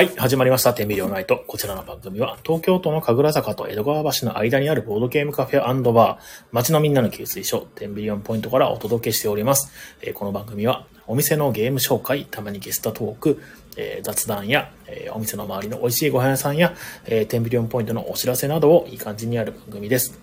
はい、始まりました。天秤両ナイト。こちらの番組は、東京都の神楽坂と江戸川橋の間にあるボードゲームカフェバー、街のみんなの給水所、天秤4ポイントからお届けしております。えーこの番組は、お店のゲーム紹介、たまにゲストトーク、えー雑談や、えーお店の周りの美味しいご飯屋さんや、えー、天秤4ポイントのお知らせなどをいい感じにある番組です。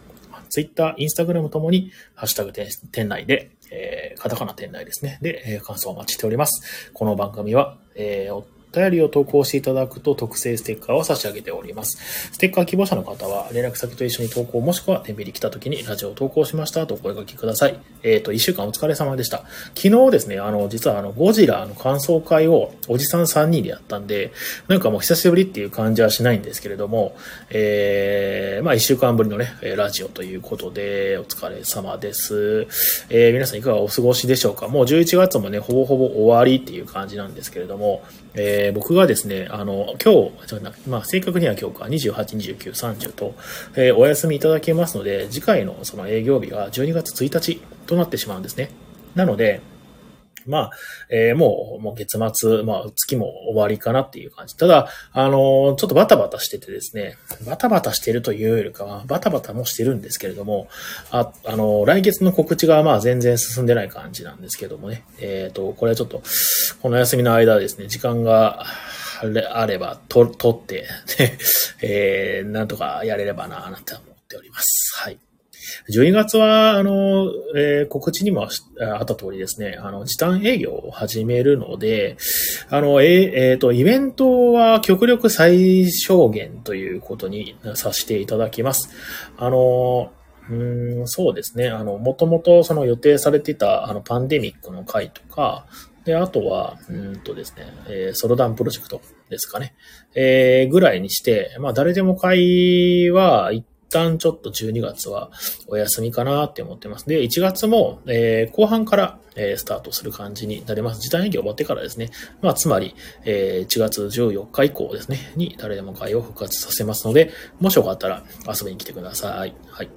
ツイッター、インスタグラムともに、ハッシュタグ店内で、えーカタカナ店内ですね。で、えー感想をお待ちしております。この番組は、えー便りを投稿していただくと特製ステッカーを差し上げております。ステッカー希望者の方は連絡先と一緒に投稿もしくは天秤に来た時にラジオを投稿しましたとお声掛けください。えっ、と、一週間お疲れ様でした。昨日ですね、あの、実はあの、ゴジラの感想会をおじさん3人でやったんで、なんかもう久しぶりっていう感じはしないんですけれども、えー、まあ一週間ぶりのね、ラジオということで、お疲れ様です。えー皆さんいかがお過ごしでしょうかもう11月もね、ほぼほぼ終わりっていう感じなんですけれども、えー僕がですね、あの、今日、まあ、正確には今日か、28、29、30と、えーお休みいただけますので、次回のその営業日が12月1日となってしまうんですね。なので、まあ、えーもう、もう月末、まあ、月も終わりかなっていう感じ。ただ、あのーちょっとバタバタしててですね、バタバタしてるというよりかは、バタバタもしてるんですけれども、あ、あのー来月の告知がまあ全然進んでない感じなんですけどもね。えっ、と、これはちょっと、この休みの間ですね、時間があれあれば、と、取って、ね、えーなんとかやれればな、なんて思っております。はい。12月は、あの、えー告知にもあった通りですね、あの、時短営業を始めるので、あの、えーえーと、イベントは極力最小限ということにさせていただきます。あの、うん、そうですね。あの、もともとその予定されていた、あの、パンデミックの回とか、で、あとは、うんとですね、えーソロダンプロジェクトですかね。えーぐらいにして、まあ、誰でも会は、旦ちょっと12月はお休みかなって思ってます。で、1月も、えー後半から、えースタートする感じになります。時短営業終わってからですね。まあ、つまり、えー1月14日以降ですね、に誰でも会を復活させますので、もしよかったら遊びに来てください。はい。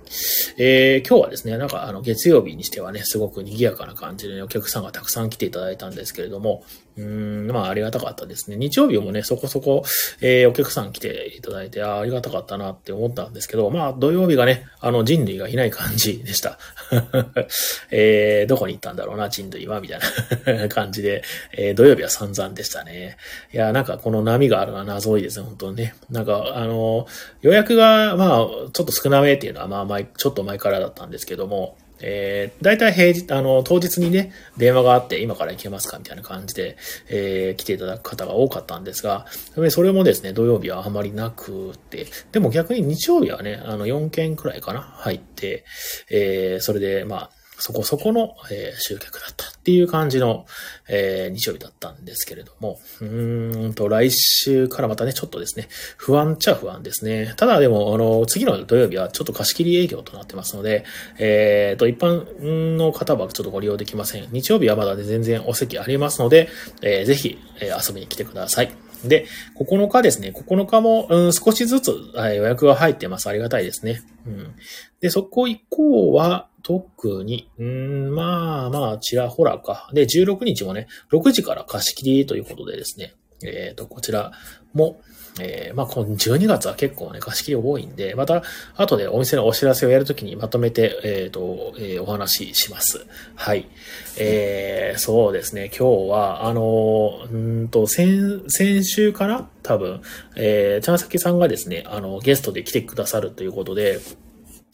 えー今日はですね、なんかあの月曜日にしてはね、すごく賑やかな感じでねお客さんがたくさん来ていただいたんですけれども、うん、まあありがたかったですね。日曜日もね、そこそこ、えーお客さん来ていただいて、あありがたかったなって思ったんですけど、まあ土曜日がね、あの人類がいない感じでした。えーどこに行ったんだろうな、人類は、みたいな 感じで、えー土曜日は散々でしたね。いや、なんかこの波があるのは謎多いですね、本当にね。なんか、あの、予約が、まあ、ちょっと少なめっていうのは、まあ、前、ちょっと前からだったんですけども、えー、大体平日、あの、当日にね、電話があって、今から行けますかみたいな感じで、えー、来ていただく方が多かったんですが、それもですね、土曜日はあまりなくて、でも逆に日曜日はね、あの、4件くらいかな、入って、えー、それで、まあ、そこそこの、え集客だったっていう感じの、え日曜日だったんですけれども、うーんと、来週からまたね、ちょっとですね、不安っちゃ不安ですね。ただでも、あの、次の土曜日はちょっと貸し切り営業となってますので、えーと、一般の方はちょっとご利用できません。日曜日はまだね全然お席ありますので、えーぜひ、え遊びに来てください。で、9日ですね。9日も、うん、少しずつ、はい予約が入ってます。ありがたいですね。うん。で、そこ以降は、特に、うん、まあまあ、ちらほらか。で、16日もね、6時から貸し切りということでですね、えっ、と、こちらも、えーまあ、この12月は結構ね、貸し切り多いんで、また、後でお店のお知らせをやるときにまとめて、えっ、と、えーお話しします。はい。えーそうですね、今日は、あのー、んと、先、先週かな？多分、えー、ちゃんさきさんがですね、あの、ゲストで来てくださるということで、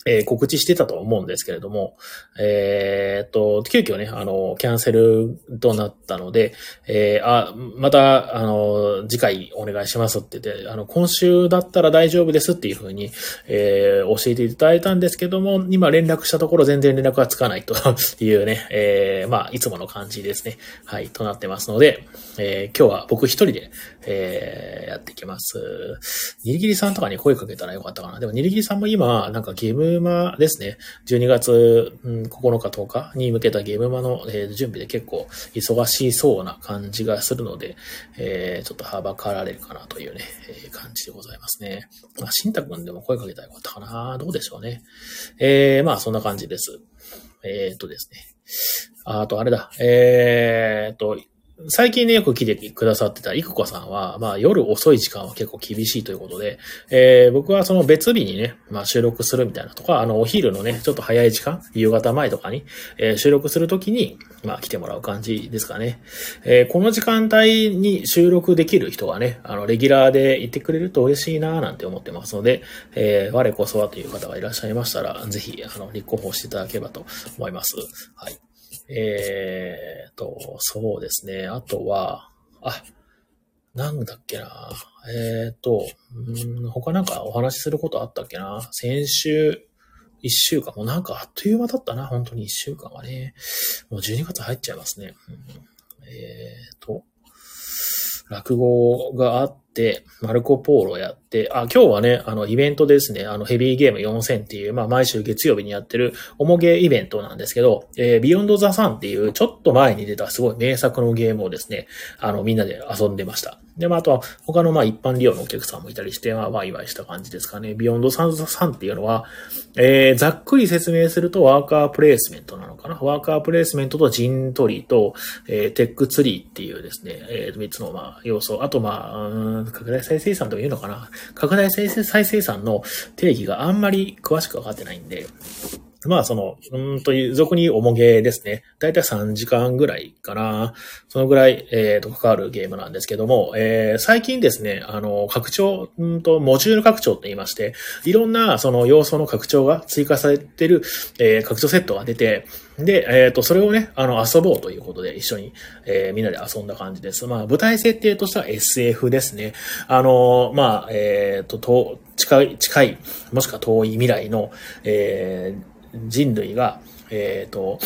えー告知してたと思うんですけれども、えーっと、急遽ね、あの、キャンセルとなったので、えーあ、また、あの、次回お願いしますって言って、あの、今週だったら大丈夫ですっていうふうに、えー教えていただいたんですけども、今連絡したところ全然連絡がつかないと いうね、えーまあ、いつもの感じですね。はい、となってますので、えー今日は僕一人で、えーやっていきます。ニリギリさんとかに声かけたらよかったかな。でもニリギリさんも今、なんかゲームーマですね。12月、うん9日10日に向けたゲームマの、えー準備で結構忙しそうな感じがするので、えーちょっとはばかられるかなというね、えー感じでございますね。まあ、しんたくんでも声かけたらよかったかな。どうでしょうね。えーまあそんな感じです。えーっとですね。ああとあれだ。えーっと、最近ね、よく来てくださってたいくこさんは、まあ夜遅い時間は結構厳しいということで、えー、僕はその別日にね、まあ収録するみたいなとか、あのお昼のね、ちょっと早い時間、夕方前とかに、えー、収録するときに、まあ来てもらう感じですかね。えー、この時間帯に収録できる人がね、あの、レギュラーでいてくれると嬉しいなぁなんて思ってますので、えー、我こそはという方がいらっしゃいましたら、ぜひ、あの、立候補していただければと思います。はい。えーと、そうですね。あとは、あ、なんだっけな。えーと、うん他なんかお話しすることあったっけな。先週、一週間、もうなんかあっという間だったな。本当に一週間はね。もう12月入っちゃいますね。うん、えーと、落語があって、マルコポーロやって、あ、今日はね、あの、イベントですね、あの、ヘビーゲーム4000っていう、まあ、毎週月曜日にやってる、重ゲーイベントなんですけど、えー、 Beyond the Sun っていう、ちょっと前に出たすごい名作のゲームをですね、あの、みんなで遊んでました。で、まあ、あとは、他の、まあ、一般利用のお客さんもいたりして、まあ、ワイワイした感じですかね。 Beyond the Sun っていうのは、えー、ざっくり説明すると、 worker placement なのかな。 worker placement と陣取りと、えー、 tech tree っていうですね、えー、3つの、まあ、要素。あと、まあ、うん、拡大再生産とかいうのかな？拡大再生再生産の定義があんまり詳しくわかってないんで、まあ、その、うんという、俗に重ゲーですね。だいたい3時間ぐらいかな。そのぐらい、えっ、ー、と、かかるゲームなんですけども、えー、最近ですね、あの、拡張、うんと、モジュール拡張って言いまして、いろんな、その要素の拡張が追加されてる、えー、拡張セットが出て、で、えっ、ー、と、それをね、あの、遊ぼうということで一緒に、えー、みんなで遊んだ感じです。まあ、舞台設定としては SF ですね。あの、まあ、えっ、ー、と、近い、近い、もしくは遠い未来の、えー、人類が、えっ、ー、と、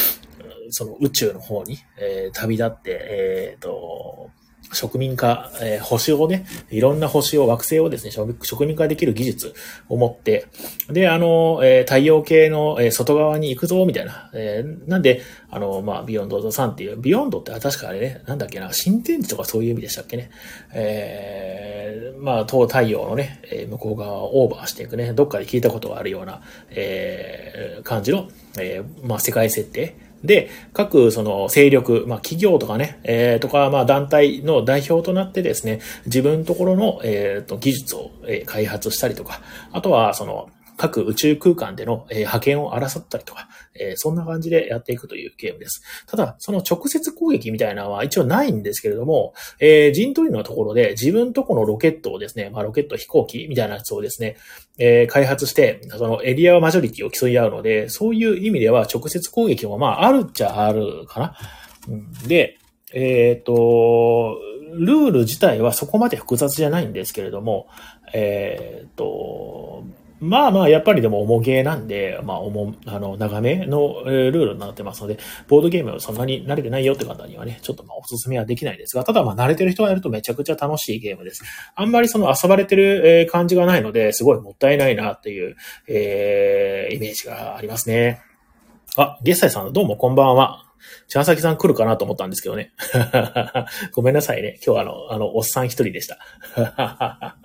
その宇宙の方に、えー、旅立って、えっ、ー、と、植民化、えー、星をね、いろんな星を、惑星をですね、植民化できる技術を持って、で、あの、えー、太陽系の、えー、外側に行くぞ、みたいな。え、なんで、あの、まあ、 Beyond Sun っていう、 Beyond って確かあれね、なんだっけな、新天地とかそういう意味でしたっけね。えー、まあ、東太陽のね、向こう側をオーバーしていくね、どっかで聞いたことがあるような、えー、感じの、え、まあ、世界設定。で、各その勢力、まあ企業とかね、えー、とか、まあ団体の代表となってですね、自分のところの、えー、と技術を、えー、開発したりとか、あとはその、各宇宙空間での、え、派遣を争ったりとか、え、そんな感じでやっていくというゲームです。ただ、その直接攻撃みたいなのは一応ないんですけれども、えー、陣取りのところで自分とこのロケットをですね、まあロケット飛行機みたいなやつをですね、えー、開発して、そのエリアマジョリティを競い合うので、そういう意味では直接攻撃もまああるっちゃあるかな。うん、で、えっ、ー、と、ルール自体はそこまで複雑じゃないんですけれども、えっ、ー、と、まあまあ、やっぱりでも重ゲーなんで、まあ、重、あの、長めの、ルールになってますので、ボードゲームはそんなに慣れてないよって方にはね、ちょっとまあ、おすすめはできないですが、ただまあ、慣れてる人がやるとめちゃくちゃ楽しいゲームです。あんまりその遊ばれてる、え、感じがないので、すごいもったいないなっていう、えー、イメージがありますね。あ、ゲッサイさん、どうもこんばんは。茶崎さん来るかなと思ったんですけどね。ごめんなさいね。今日はあの、あの、おっさん一人でした。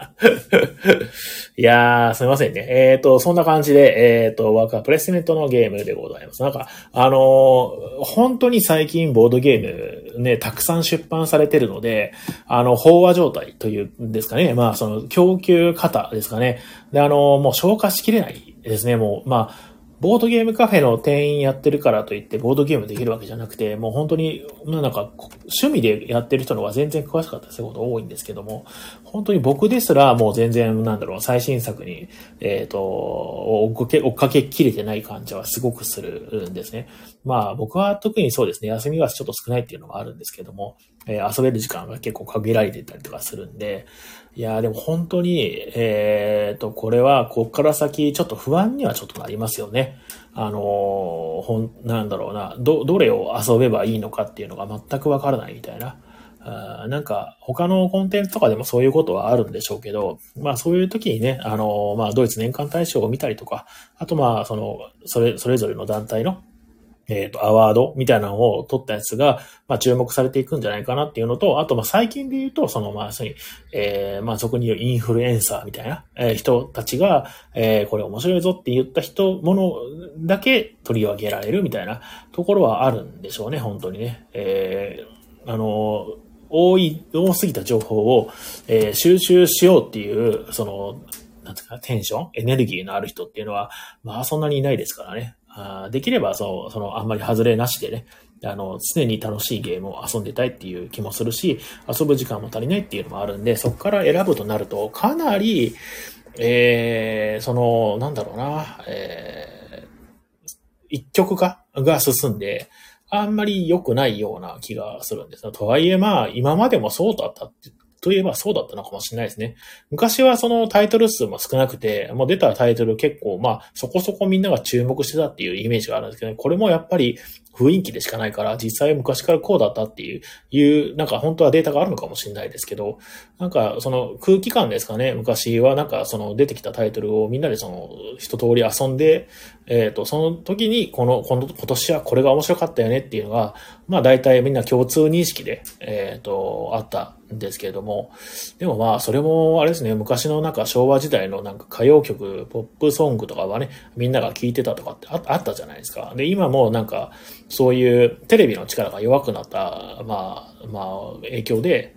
いやー、すみませんね。えっ、ー、と、そんな感じで、えっ、ー、と、ワーカープレスメントのゲームでございます。なんか、あのー、本当に最近ボードゲームね、たくさん出版されてるので、あの、飽和状態というんですかね。まあ、その、供給方ですかね。で、あの、もう消化しきれないですね。もう、まあ、ボードゲームカフェの店員やってるからといってボードゲームできるわけじゃなくて、もう本当に、なんか、趣味でやってる人の方が全然詳しかったりすること多いんですけども、本当に僕ですらもう全然、なんだろう、最新作に、えっ、ー、と、追っかけ、追っかけきれてない感じはすごくするんですね。まあ僕は特にそうですね、休みがちょっと少ないっていうのがあるんですけども、えー、遊べる時間が結構限られてたりとかするんで、いやでも本当に、えっ、ー、と、これは、こっから先、ちょっと不安にはちょっとなりますよね。あのー、ほん、なんだろうな、ど、どれを遊べばいいのかっていうのが全くわからないみたいな。あなんか、他のコンテンツとかでもそういうことはあるんでしょうけど、まあそういう時にね、あのー、まあドイツ年間大賞を見たりとか、あとまあその、それ、それぞれの団体のえっ、ー、と、アワードみたいなのを取ったやつが、まあ、注目されていくんじゃないかなっていうのと、あと、まあ、最近で言うと、その、まあ、そういう、えー、まあ、そこにいるインフルエンサーみたいな、えー、人たちが、えー、これ面白いぞって言った人、ものだけ取り上げられるみたいなところはあるんでしょうね、本当にね。えーあの、多い、多すぎた情報を、えー収集しようっていう、その、なんていうか、テンションエネルギーのある人っていうのは、まあそんなにいないですからね。あできれば、そう、その、あんまり外れなしでね、あの、常に楽しいゲームを遊んでたいっていう気もするし、遊ぶ時間も足りないっていうのもあるんで、そこから選ぶとなると、かなり、えー、その、なんだろうな、えー、一極化が進んで、あんまり良くないような気がするんです。とはいえ、まあ、今までもそうだったって、といえばそうだったのかもしれないですね。昔はそのタイトル数も少なくて、もう出たタイトル結構、まあ、そこそこみんなが注目してたっていうイメージがあるんですけど、ね、これもやっぱり雰囲気でしかないから、実際昔からこうだったっていう、いう、なんか本当はデータがあるのかもしれないですけど、なんかその空気感ですかね、昔はなんかその出てきたタイトルをみんなでその一通り遊んで、えっ、と、その時にこの、この、今年はこれが面白かったよねっていうのが、まあ大体みんな共通認識で、えっ、と、あったんですけれども、でもまあそれもあれですね、昔のなんか昭和時代のなんか歌謡曲、ポップソングとかはね、みんなが聴いてたとかってああったじゃないですか。で、今もなんか、そういうテレビの力が弱くなった、まあ、まあ、影響で、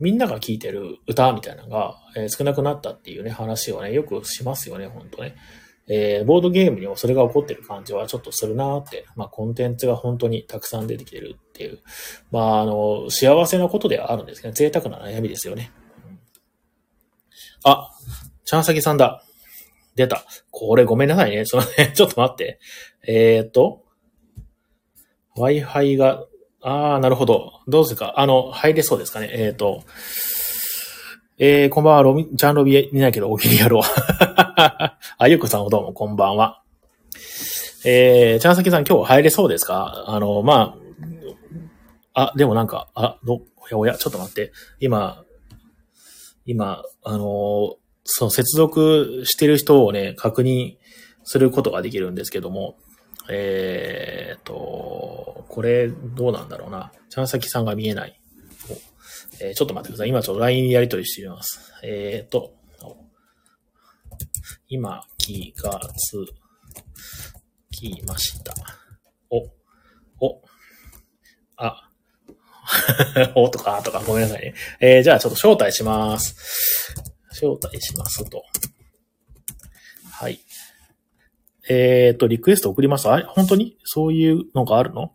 みんなが聴いてる歌みたいなのが、えー少なくなったっていうね、話をね、よくしますよね、本当ね。えーボードゲームにもそれが起こってる感じはちょっとするなって、まあ、コンテンツが本当にたくさん出てきてるっていう、まあ、あの、幸せなことではあるんですけど、贅沢な悩みですよね。あ、ちゃんさきさんだ。出た。これごめんなさいね。そのね、ちょっと待って。えーっと、Wi-Fi が、あー、なるほど。どうですかあの、入れそうですかね。えーっと、えー、こんばんは、ロミ、ジャンロビいないけど、お気にやろう。あ、ゆこさんどうも、こんばんは。えー、ちゃんさきさん今日入れそうですか？あの、まあ、あ、でもなんか、あ、ど、おやおや、ちょっと待って。今、今、あの、そう、接続してる人をね、確認することができるんですけども、えーっと、これ、どうなんだろうな。ちゃんさきさんが見えない。えーちょっと待ってください。今ちょっと LINE やり取りしてみます。えーっと、今、気がつきました。お、お、あ、おとか、とか、ごめんなさいね。えーじゃあちょっと招待します。招待しますと。はい。えっ、と、リクエスト送ります。あれ？本当に？そういうのがあるの？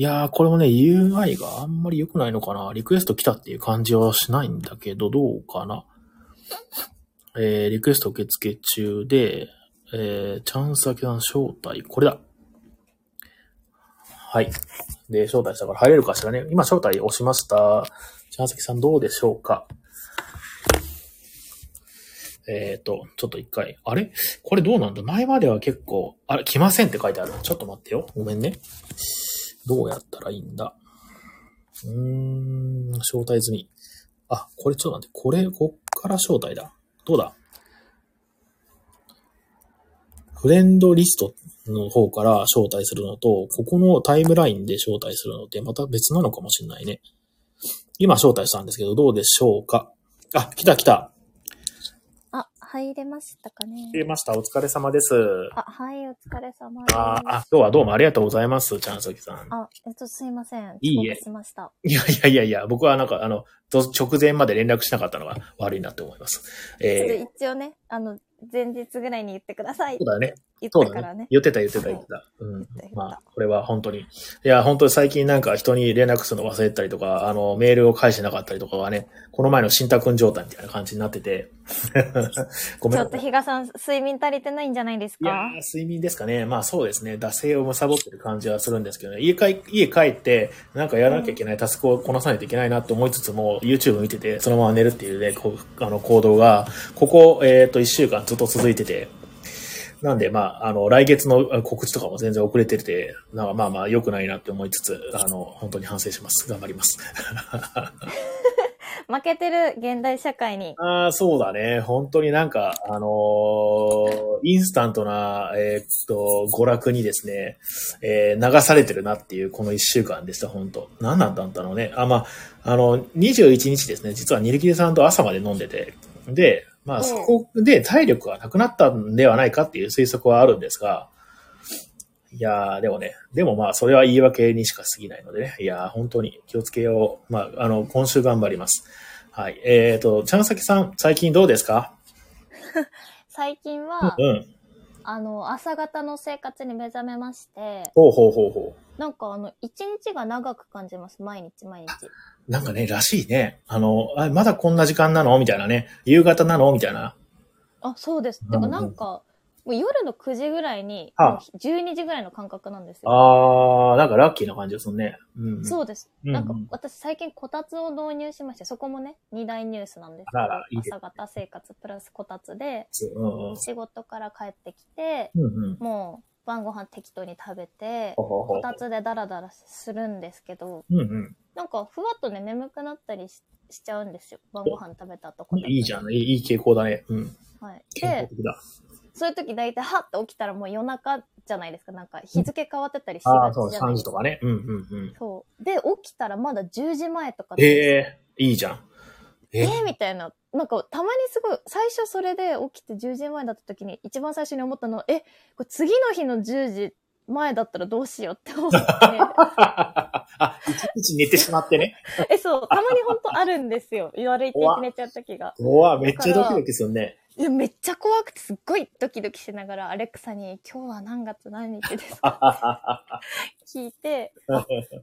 いやー、これもね、UI があんまり良くないのかな。リクエスト来たっていう感じはしないんだけど、どうかな。えー、リクエスト受付中で、えー、チャンス先さん招待、これだ。はい。で、招待したから入れるかしらね。今招待押しました。チャンス先さんどうでしょうかえっ、と、ちょっと一回、あれ？これどうなんだ？前までは結構、あれ、来ませんって書いてある。ちょっと待ってよ。ごめんね。どうやったらいいんだ？うーん、招待済み。あ、これちょっと待って。これ、こっから招待だ。どうだ？フレンドリストの方から招待するのと、ここのタイムラインで招待するのってまた別なのかもしれないね。今招待したんですけど、どうでしょうか？あ、来た来た。あ、入れましたかね。来ました。お疲れ様です。あ、はい、お疲れ様です。ああ、今日はどうもありがとうございます、チャンソキさん。あ、えっと、すいません。いいえしました。いやいやいやいや、僕はなんか、あの、ど直前まで連絡しなかったのが 悪いなって思います。えー、一応ね、あの、前日ぐらいに言ってくださいそうだね。言ったからね。。言ってた言ってた言ってた。うん。まあ、これは本当に。いや、本当に最近なんか人に連絡するの忘れてたりとか、あの、メールを返してなかったりとかはね、この前の新太くん状態みたいな感じになってて。ごめん。ちょっと比嘉さん、睡眠足りてないんじゃないですいやかー睡眠ですかね。まあそうですね。惰性を貪ってる感じはするんですけどね。家帰、家帰って、なんかやらなきゃいけないタスクをこなさないといけないなと思いつつも、YouTube 見てて、そのまま寝るっていうね、こう、あの、行動が、ここ、えっ、と、一週間ずっと続いてて、なんで、まあ、あの、来月のあ告知とかも全然遅れてて、なんかまあまあ良くないなって思いつつ、あの、本当に反省します。頑張ります。負けてる現代社会に。ああ、そうだね。本当になんか、あのーインスタントな、えーっと、娯楽にですね、えー流されてるなっていうこの一週間でした、本当何なんだったのね。あ、まあ、あの、21日ですね、実はニルキリさんと朝まで飲んでて、で、まあ、うんそこで体力がなくなったんではないかっていう推測はあるんですが、いやー、でもね、でもまあ、それは言い訳にしか過ぎないのでね。いやー、本当に気をつけよう。まあ、あの、今週頑張ります。はい。えっ、ー、と、ちゃんさきさん、最近どうですか？最近は、うん。あの、朝方の生活に目覚めまして、ほうほうほうほなんかあの、一日が長く感じます。毎日毎日。う。なんかね、らしいね。あの、あまだこんな時間なの？みたいなね。夕方なの？みたいな。あ、そうです。うんてかなんか、もう夜の9時ぐらいに、あもう12時ぐらいの感覚なんですよ。あー、なんかラッキーな感じでするね。うん。そうです。うんうんなんか私最近こたつを導入しまして、そこもね、二大ニュースなんですけど、い朝方生活プラスこたつで。仕事から帰ってきて、うんうん。もう晩ご飯適当に食べて、こたつでダラダラするんですけど、うんうん。なんかふわっとね、眠くなったりししちゃうんですよ。晩ご飯食べた後こたつでいいじゃん。いいいい傾向だね。うん。はい。で。そういう時大体はって起きたらもう夜中じゃないですか。なんか日付変わってたりしああ、そう、がちじゃない3ですか。時とかね。うんうんうん。そう。で、起きたらまだ10時前とかでええいいじゃん。え？え？ー、みたいな。なんか、たまにすごい、最初それで起きて10時前だった時に、一番最初に思ったのは、え、これ次の日の10時前だったらどうしようって思って。あ、一日寝てしまってね。え、そう、たまに本当あるんですよ。悪い天気寝ちゃう時が。うわ、めっちゃドキドキするね。いや、めっちゃ怖くてすっごいドキドキしながら、アレクサに、今日は何月？何日ですか？聞いて、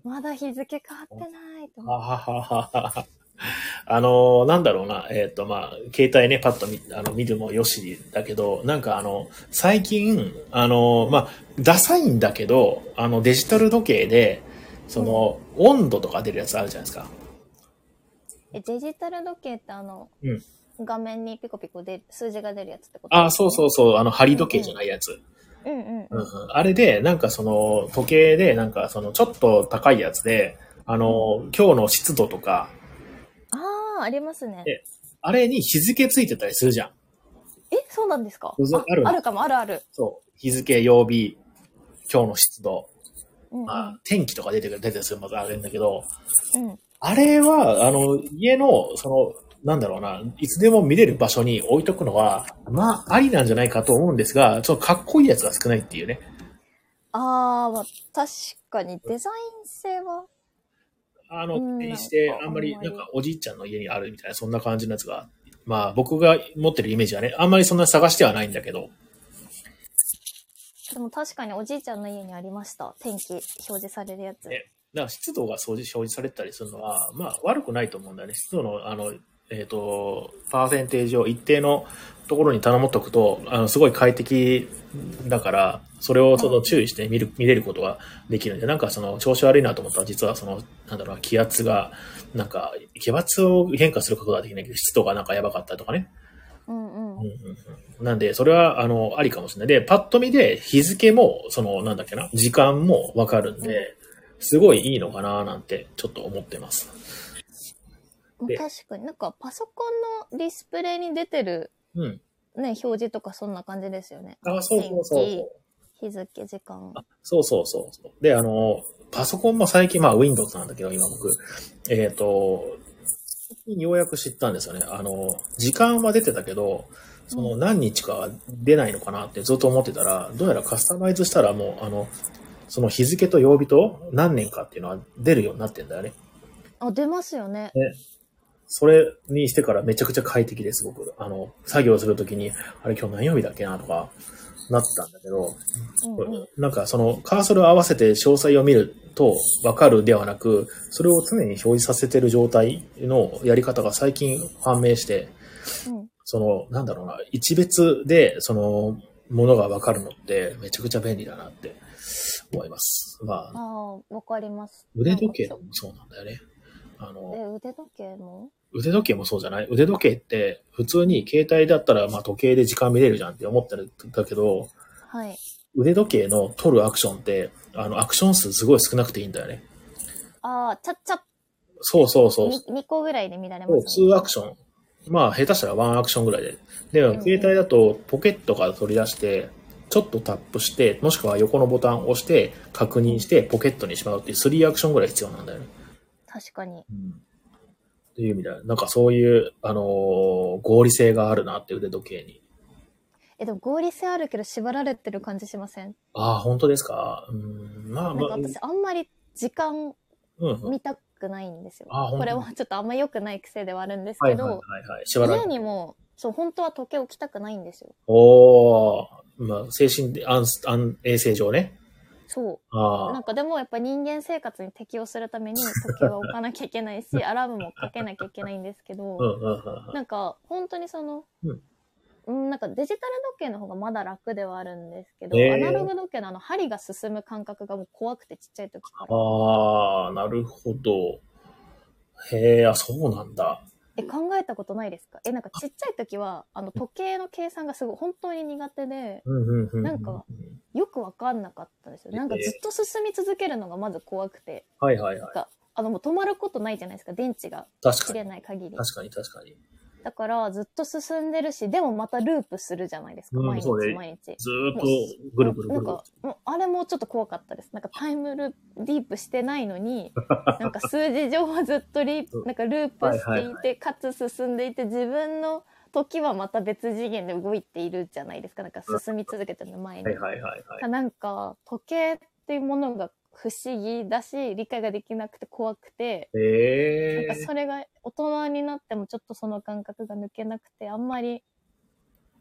まだ日付変わってないと思って。あの、なんだろうな、えっ、と、まあ、携帯ね、パッと見あの見るもよしだけど、なんかあの、最近、あの、まあ、ダサいんだけど、あの、デジタル時計で、その、温度とか出るやつあるじゃないですか。え、デジタル時計ってあの、うん。画面にピコピコで数字が出るやつってこと？あ、そうそうそう、あの、針時計じゃないやつ。うんうん。うん。うん。うんあれで、なんかその、時計で、なんかその、ちょっと高いやつで、あの、今日の湿度とか、ああ、ありますね。えあれに日付ついてたりするじゃん。え、そうなんですか？ああるかも、あるある。そう。日付、曜日、今日の湿度、うんうん。まあ、天気とか出てくる、出てするまたあるんだけど、うん。あれは、あの、家の、その、なんだろうな、いつでも見れる場所に置いとくのは、まあ、ありなんじゃないかと思うんですが、ちょっとかっこいいやつが少ないっていうね。ああ、まあ、確かにデザイン性は。あの、うんにして、あんまり、なんか、おじいちゃんの家にあるみたいな、そんな感じのやつが、まあ、僕が持ってるイメージはね、あんまりそんな探してはないんだけど、でも確かにおじいちゃんの家にありました。天気表示されるやつ。ねだから湿度が表示表示されてたりするのは、まあ悪くないと思うんだよね。湿度の、あの、えっ、と、パーセンテージを一定のところに頼もっとくと、あの、すごい快適だから、それをその注意して見る、見れることができるんで、なんかその調子悪いなと思ったら、実はその、なんだろうな、気圧が、なんか、気圧を変化することができないけど、湿度がなんかやばかったりとかね。うんうん。うんうんうんなんで、それは、あの、ありかもしれない。で、パッと見で日付も、その、なんだっけな、時間もわかるんで、すごいいいのかななんて、ちょっと思ってます。で確かになんかパソコンのディスプレイに出てるうん。ね、表示とかそんな感じですよね。あ、そうそうそう日付、時間。あそうそうそうそう。で、あの、パソコンも最近、まあ、Windows なんだけど、今僕、えっ、と、最近ようやく知ったんですよね。あの、時間は出てたけど、その何日かは出ないのかなってずっと思ってたら、どうやらカスタマイズしたらもう、あの、その日付と曜日と何年かっていうのは出るようになってんだよね。あ、出ますよね。それにしてからめちゃくちゃ快適です、僕。あの、作業するときに、あれ今日何曜日だっけなとか、なったんだけど、うんうん。なんかそのカーソルを合わせて詳細を見るとわかるではなく、それを常に表示させてる状態のやり方が最近判明して、うんその、なんだろうな、一別でそのものがわかるのってめちゃくちゃ便利だなって思います。まあ、ああ、わかります。腕時計もそうなんだよね。あの、え、腕時計も腕時計もそうじゃない？腕時計って普通に携帯だったらまあ時計で時間見れるじゃんって思ってるんだけど、はい。腕時計の取るアクションって、あの、アクション数すごい少なくていいんだよね。ああ、ちゃっちゃそうそうそう。2個ぐらいで見られますね。2アクション。まあ、下手したら1アクションぐらいで。で、ん携帯だとポケットから取り出して、ちょっとタップして、もしくは横のボタンを押して、確認して、ポケットにしまうっていう3アクションぐらい必要なんだよね。確かに。っていう意味では、なんかそういう、あのー合理性があるなって腕時計に。え、でも合理性あるけど縛られてる感じしません？ああ、本当ですか？うん、まあまあ。なんか私あんまり時間うんうん。見たくないんですよ。あ本当これはちょっとあんま良くない癖ではあるんですけはいはいはいど、はい。縛られ家にも、そう、本当は時計置きたくないんですよ。おー。まあ、精神で、安、安、衛生上ね。そう。なんかでもやっぱ人間生活に適応するために時計は置かなきゃいけないし、アラームもかけなきゃいけないんですけど。なんか本当にその、うんうん、なんかデジタル時計の方がまだ楽ではあるんですけど、へーアナログ時計のあの針が進む感覚がもう怖くてちっちゃい時から。ああ、なるほど。へえ、あ、そうなんだ。え、考えたことないですか？え、なんかちっちゃい時は、あの時計の計算がすごい本当に苦手で。なんかよくわかんなかったんですよ。なんかずっと進み続けるのがまず怖くて、はいはあのもう止まることないじゃないですか、電池が。切れない限り。確かに確かに。だからずっと進んでるし、でもまたループするじゃないですか、毎日毎日。ずーっとぐるぐるぐるなんか、もうあれもちょっと怖かったです。なんかタイムループ、ディープしてないのに、なんか数字上はずっとリープ、なんかループしていて、はいはいかつ進んでいて、自分の時はまた別次元で動いているじゃないですか。なんか進み続けてるの前に。はいはいはいはい。なんか、時計っていうものが不思議だし、理解ができなくて怖くて、へえなんか。それが大人になってもちょっとその感覚が抜けなくて、あんまり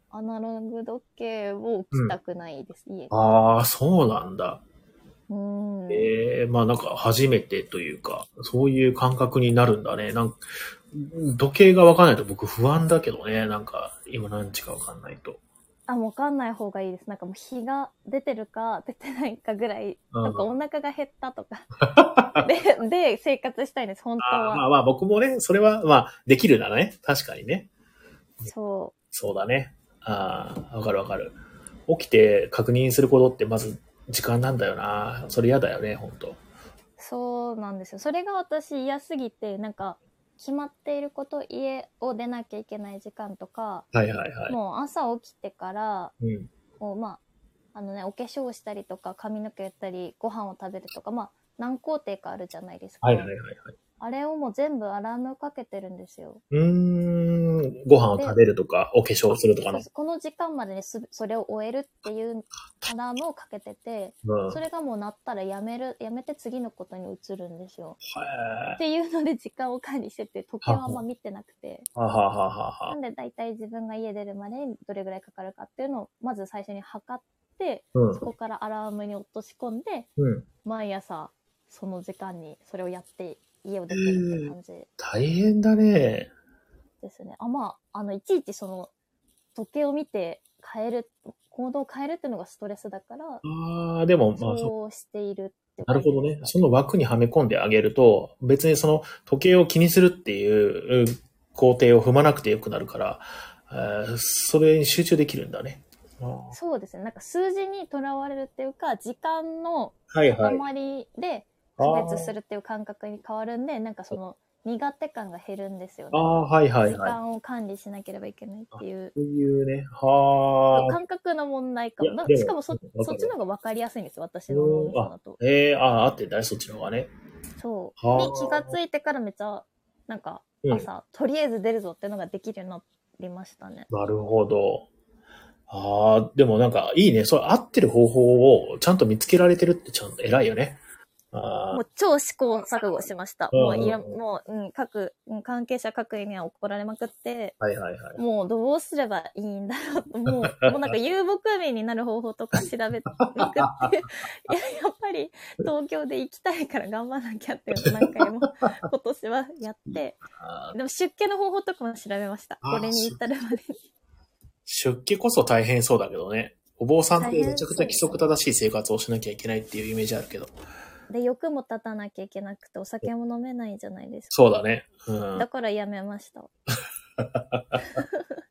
アナログ時計を置きたくないです、家に。ああ、そうなんだ。うん。ええまあなんか初めてというか、そういう感覚になるんだね。なんか、時計がわかんないと僕不安だけどね。なんか、今何時かわかんないと。あ、もうわかんない方がいいです。なんかもう日が出てるか出てないかぐらい、うんなんかお腹が減ったとか、で、で生活したいんです、本当あーまは。あまあ僕もね、それはまあできるならね。確かにね。そそうだね。ああ、わかるわかる。起きて確認することってまず時間なんだよな。それ嫌だよね、本当う。そうなんですよ。それが私嫌すぎて、なんか、決まっていること、家を出なきゃいけない時間とか、はいはいはい。もう朝起きてから、うん。もうまあ、あのね、お化粧をしたりとか、髪の毛やったり、ご飯を食べるとか、まあ、何工程かあるじゃないですか。はいはいはいはい。あれをもう全部アラームかけてるんですよ。うーん、ご飯を食べるとか、お化粧するとかのそう。この時間までにすそれを終えるっていうアラームをかけてて、うん。それがもう鳴ったらやめる、やめて次のことに移るんですよ。はっていうので時間を管理してて、時計はあんま見てなくて。なんで大体自分が家出るまでにどれぐらいかかるかっていうのを、まず最初に測って、うんそこからアラームに落とし込んで、うん。毎朝その時間にそれをやって家を出てるって感じ大変だね。ですね。あ、まあ、あの、いちいちその時計を見て変える、行動を変えるっていうのがストレスだから、ああ、でも、まあ、そそうしているってなるほどねその枠にはめ込んであげると、別にその時計を気にするっていううん工程を踏まなくてよくなるから、えーそれに集中できるんだね。そうですね。なんか数字にとらわれるっていうか、時間のはいはい。塊で区別するっていう感覚に変わるんで、なんかその苦手感が減るんですよねあ。あ、はいはい時はい。間を管理しなければいけないっていう。そういうね。はあ。感覚の問題かも。ないやでもしかもそわかるそっちの方が分かりやすいんですよ、私の脳みそだと。ええああ、あってんだね、そっちの方がね。そう。はあに気がついてからめっちゃ、なんかうん朝、とりあえず出るぞっていうのができるようになりましたね。なるほど。ああ、でもなんかいいね。それ合ってる方法をちゃんと見つけられてるってちゃんと偉いよね。あもう超試行錯誤しました。うんもういや、もう、うん、各、うん関係者各位には怒られまくって、あ、はいはいはい。もうどうすればいいんだろうと、もう、もうなんか遊牧民になる方法とか調べまくって、いや、やっぱり東京で行きたいから頑張らなきゃって何回も今年はやって、でも出家の方法とかも調べました。これに至るまでに。出家こそ大変そうだけどね。お坊さんってめちゃくちゃ規則正しい生活をしなきゃいけないっていうイメージあるけど。で、欲も立たなきゃいけなくて、お酒も飲めないじゃないですか。そうだね。うん。だからやめました。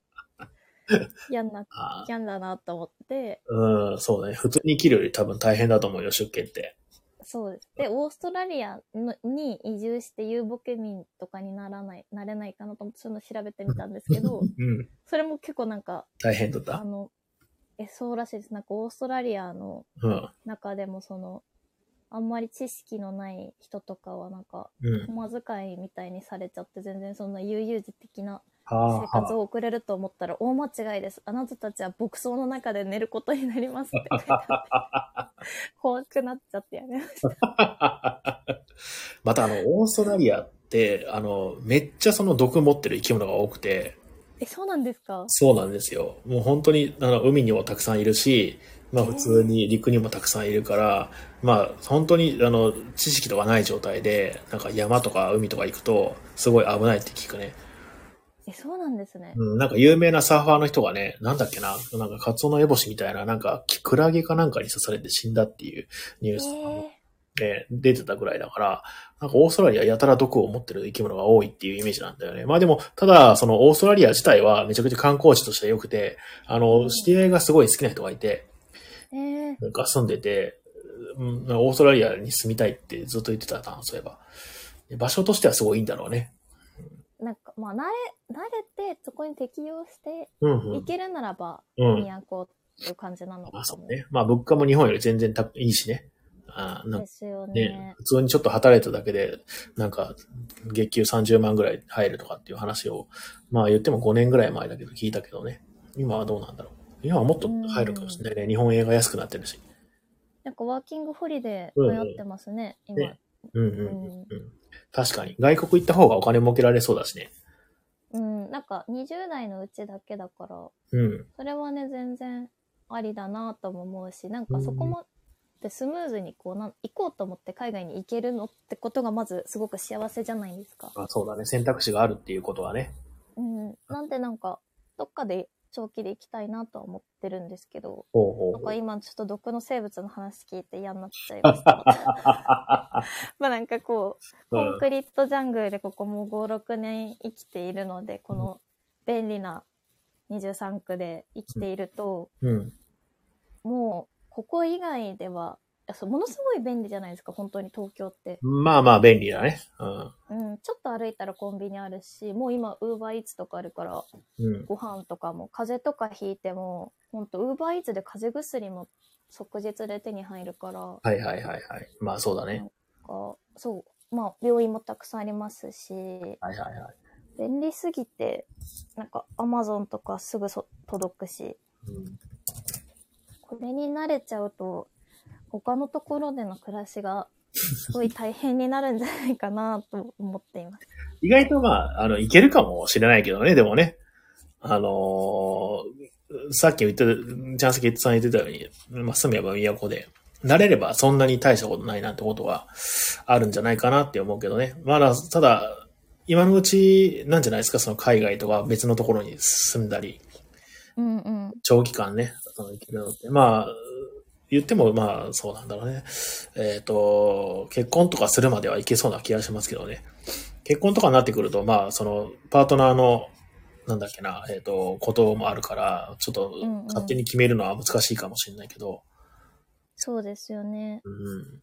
嫌な、嫌だなと思って、うん、そうね。普通に生きるより多分大変だと思うよ、出家って。そうです。で、オーストラリアのに移住して遊牧民とかにならない、なれないかなと思って、そういうの調べてみたんですけど、うん。それも結構なんか、大変だった。あの、え、そうらしいです。なんかオーストラリアのうん。中でもその、あんまり知識のない人とかはなんか、うん。駒遣いみたいにされちゃって全然そんな悠々自適なは生活を送れると思ったら大間違いです。あなたたちは牧草の中で寝ることになりますって 怖くなっちゃってやめました。またあの、オーストラリアって、あの、めっちゃその毒持ってる生き物が多くて、え、そうなんですか？そうなんですよ。もう本当に、あの、海にもたくさんいるし、まあ普通に陸にもたくさんいるから、まあ本当に、あの、知識とかない状態で、なんか山とか海とか行くと、すごい危ないって聞くね。え、そうなんですね。うん、なんか有名なサーファーの人がね、なんだっけな、なんかカツオノエボシみたいな、なんかクラゲかなんかに刺されて死んだっていうニュえースー、で出てたぐらいだから、なんかオーストラリアやたら毒を持ってる生き物が多いっていうイメージなんだよね。まあでも、ただ、そのオーストラリア自体はめちゃくちゃ観光地として良くて、あの、知り合いがすごい好きな人がいて、えー、なんか住んでて、うん、オーストラリアに住みたいってずっと言ってたな、そういえば。で場所としてはすごいいいんだろうね。なんか、まあ、慣れ、慣れて、そこに適応してうんうん。いけるならば、うん。都っていう感じなのまかも。あそうね。まあ物価も日本より全然たいいしね。あーなですよねね。普通にちょっと働いただけで、なんか、月給30万ぐらい入るとかっていう話を、まあ言っても5年ぐらい前だけど聞いたけどね。今はどうなんだろう。今はもっと入るかもしれないね。日本円が安くなってるし。なんかワーキングホリデー流行ってますね、今。ねうんうんうんうんうん。確かに。外国行った方がお金儲けられそうだしね。うん、なんか20代のうちだけだから、うん。それはね、全然ありだなとも思うし、なんかそこまでスムーズにこうなん、行こうと思って海外に行けるのってことがまずすごく幸せじゃないですか。まあそうだね。選択肢があるっていうことはね。うん。なんでなんか、どっかで長期で行きたいなとは思ってるんですけど、なんか今ちょっと毒の生物の話聞いて嫌になっちゃいました。まあなんかこう、コンクリートジャングルでここもう5、6年生きているので、この便利な23区で生きていると、うん。もうここ以外では、そうものすごい便利じゃないですか、本当に東京って。まあまあ便利だね。うん。うん、ちょっと歩いたらコンビニあるし、もう今、ウーバーイーツとかあるから、うん。ご飯とかも、風邪とかひいても、本当ウーバーイーツで風邪薬も即日で手に入るから、はいはいはいはい。まあそうだね。かそう、まあ、病院もたくさんありますし、はいはいはい。便利すぎて、なんか、アマゾンとかすぐそ届くし、うんこれに慣れちゃうと、他のところでの暮らしが、すごい大変になるんじゃないかなと思っています。意外とまあ、あの、いけるかもしれないけどね、でもね。あのーさっき言ってた、チャンスケットさん言ってたように、まあ、住めば都で、慣れればそんなに大したことないなんてことはあるんじゃないかなって思うけどね。まだ、ただ、今のうちなんじゃないですか、その海外とか別のところに住んだり、うんうん。長期間ね、生きるのって。まあ、言ってもまあそうなんだろうね。えっ、と、結婚とかするまではいけそうな気がしますけどね。結婚とかになってくると、まあ、その、パートナーの、なんだっけな、えっ、と、こともあるから、ちょっとんうん勝手に決めるのは難しいかもしれないけど、そうですよね。うん。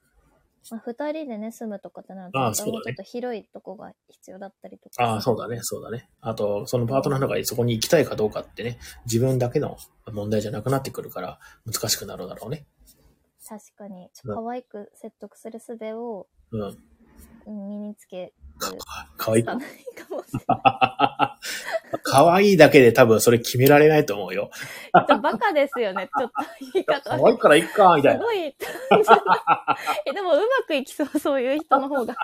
まあ、二人でね、住むとかってなると、ああそうだねちょっと広いとこが必要だったりとか。ああ、そうだね、そうだね。あと、そのパートナーの中にそこに行きたいかどうかってね、自分だけの問題じゃなくなってくるから、難しくなるだろうね。確かに、可愛く説得する術を身につけるかわいかないかもしれない。可愛いだけで多分それ決められないと思うよ。ちょっとバカですよね、ちょっと言い方。可愛いからいっか、みたいな。すごい。えでもうまくいきそう、そういう人の方が。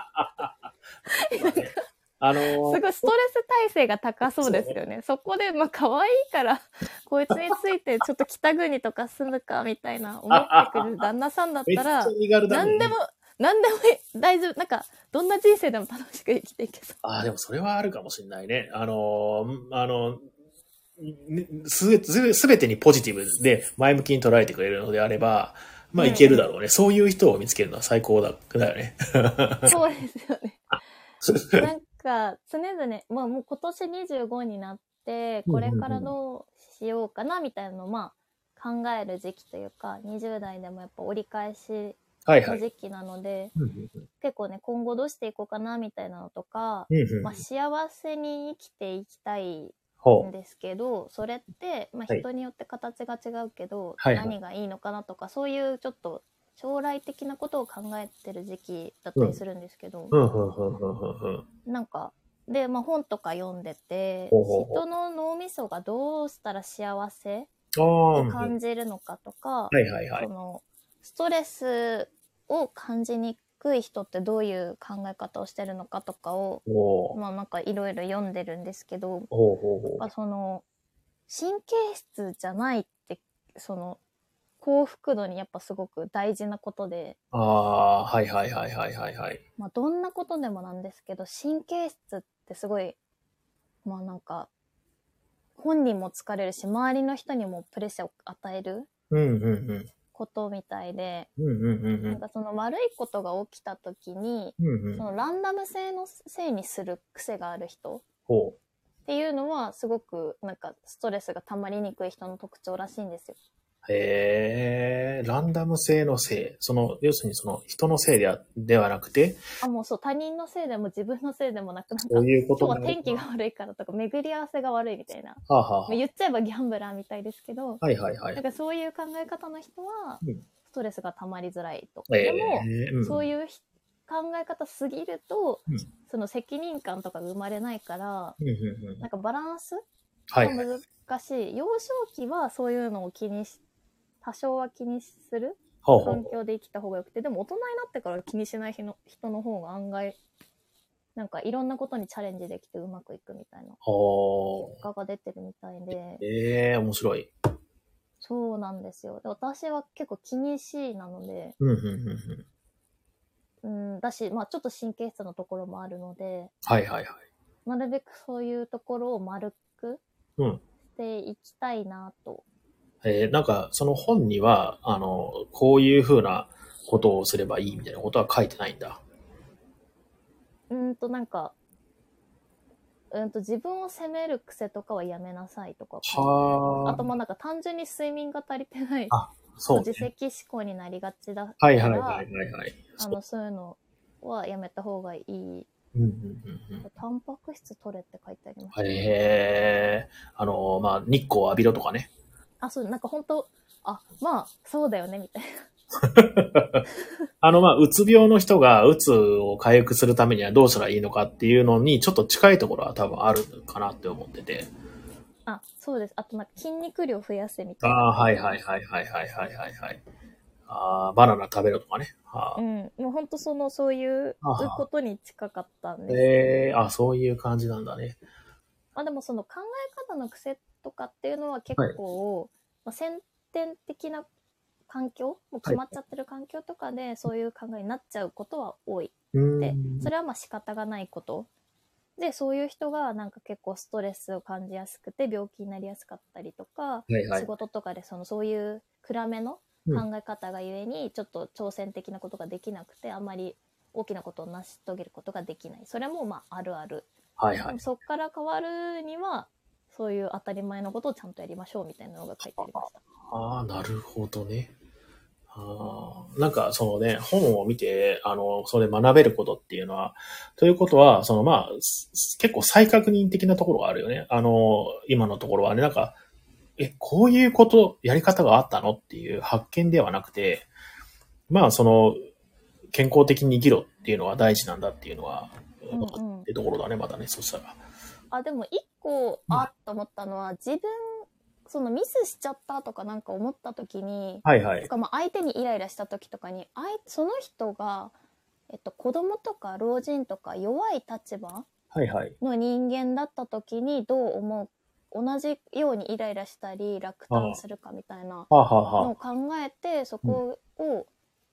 あのすごいストレス耐性が高そうですよね。そこで、まあ可愛いから、こいつについてちょっと北国とか住むかみたいな思ってくる旦那さんだったら、何でも、何でも大丈夫。なんか、どんな人生でも楽しく生きていけそう。ああ、でもそれはあるかもしれないね。あのー、あの、ねすべ、すすべてにポジティブで前向きに捉えてくれるのであれば、まあいけるだろうね。そういう人を見つけるのは最高だだよね。そうですよね。なんか、常々、まあもう今年25になって、これからどうしようかなみたいなのを、まあ考える時期というか、20代でもやっぱ折り返しはいはい。の時期なので、うんうん結構ね、今後どうしていこうかなみたいなのとか、まあ幸せに生きていきたいほんですけど、それって、まあはい。人によって形が違うけど、はいはい。何がいいのかなとか、そういうちょっと将来的なことを考えてる時期だったりするんですけど。なんか、で、まあ本とか読んでて、人の脳みそがどうしたら幸せをうん感じるのかとか、そ。のストレスを感じにくい人ってどういう考え方をしてるのかとかを、まあなんかいろいろ読んでるんですけど、その神経質じゃないってその幸福度にやっぱすごく大事なことで、ああ、はいはいはいはいはいはい。まあ、どんなことでもなんですけど神経質ってすごいまあなんか本人も疲れるし周りの人にもプレッシャーを与えるうんうんうん。ことみたいで、うんうんうんうん。なんかその悪いことが起きた時に、うんうんそ。のランダム性のせいにする癖がある人ほっていうのはすごくなんかストレスが溜まりにくい人の特徴らしいんですよ。う。へえ、ランダム性のせい。その、要するにその人のせいではではなくて、あ、もうそう、他人のせいでも自分のせいでもなく、なんか、そういうこと今天気が悪いからとか、巡り合わせが悪いみたいな。はあ、はあ言っちゃえばギャンブラーみたいですけど、あ、はいはいはい。なんかそういう考え方の人はうん、ストレスが溜まりづらいと。えでも、えうん、そういうひ考え方すぎると、うんその責任感とかが生まれないから、うんうんうん。なんかバランスはいはい。が難しい。幼少期はそういうのを気にし、多少は気にする？環境で生きた方がよくて、でも大人になってから気にしない人の人の方が案外、なんかいろんなことにチャレンジできてうまくいくみたいな結果が出てるみたいでう。、ええ面白い。そうなんですよ。で私は結構気にしいなので、うんだし、まあちょっと神経質なところもあるので、はいはいはい。なるべくそういうところを丸くうんしていきたいなと。えーなんか、その本には、あの、こういうふうなことをすればいいみたいなことは書いてないんだ。うんとなんか、うんと自分を責める癖とかはやめなさいとか。はあとまあなんか単純に睡眠が足りてない。あそう自ね。責思考になりがちだかはいら、はいはいはいはい。そうあのそういうのはやめた方がいい。うんうんうんうん。タンパク質取れって書いてあります、へえあの、まあ、日光を浴びろとかね。あ、そう、なんか本当あ、まあ、そうだよね、みたいな。あの、まあ、うつ病の人がうつを回復するためにはどうしたらいいのかっていうのに、ちょっと近いところは多分あるかなって思ってて。あ、そうです。あと、なんか筋肉量増やせみたいな。あはいはいはいはいはいはいはい。あバナナ食べるとかね。はあ、うん。もう本当その、そういうことに近かったんです、へえー、あ、そういう感じなんだね。まあでもその考え方の癖っとかっていうのは結構、まあ、先天的な環境もう決まっちゃってる環境とかでそういう考えになっちゃうことは多い。でん。それはまあ仕方がないこと。で、そういう人がなんか結構ストレスを感じやすくて病気になりやすかったりとか、はいはい仕。事とかでそのそういう暗めの考え方がゆえにちょっと挑戦的なことができなくてあんまり大きなことを成し遂げることができない。それもまああるある。はいはい。そこから変わるにはそういう当たり前のことをちゃんとやりましょうみたいなのが書いてありました。ああ、なるほどね。ああ、なんかそのね、本を見て、あの、それ学べることっていうのは、ということは、そのまあ、す結構再確認的なところがあるよね。あの、今のところはね、なんか、え、こういうこと、やり方があったのっていう発見ではなくて、まあ、その、健康的に生きろっていうのは大事なんだっていうのは、うんうんってところだね、まだね、そしたら。あでも一個あっと思ったのは自分そのミスしちゃったとかなんか思った時にはいはいと。かまあ相手にイライラした時とかにあいその人が、えっと、子供とか老人とか弱い立場はいはい。の人間だった時にどう思う同じようにイライラしたり落胆するかみたいなはあ、はあはのを考えてそこを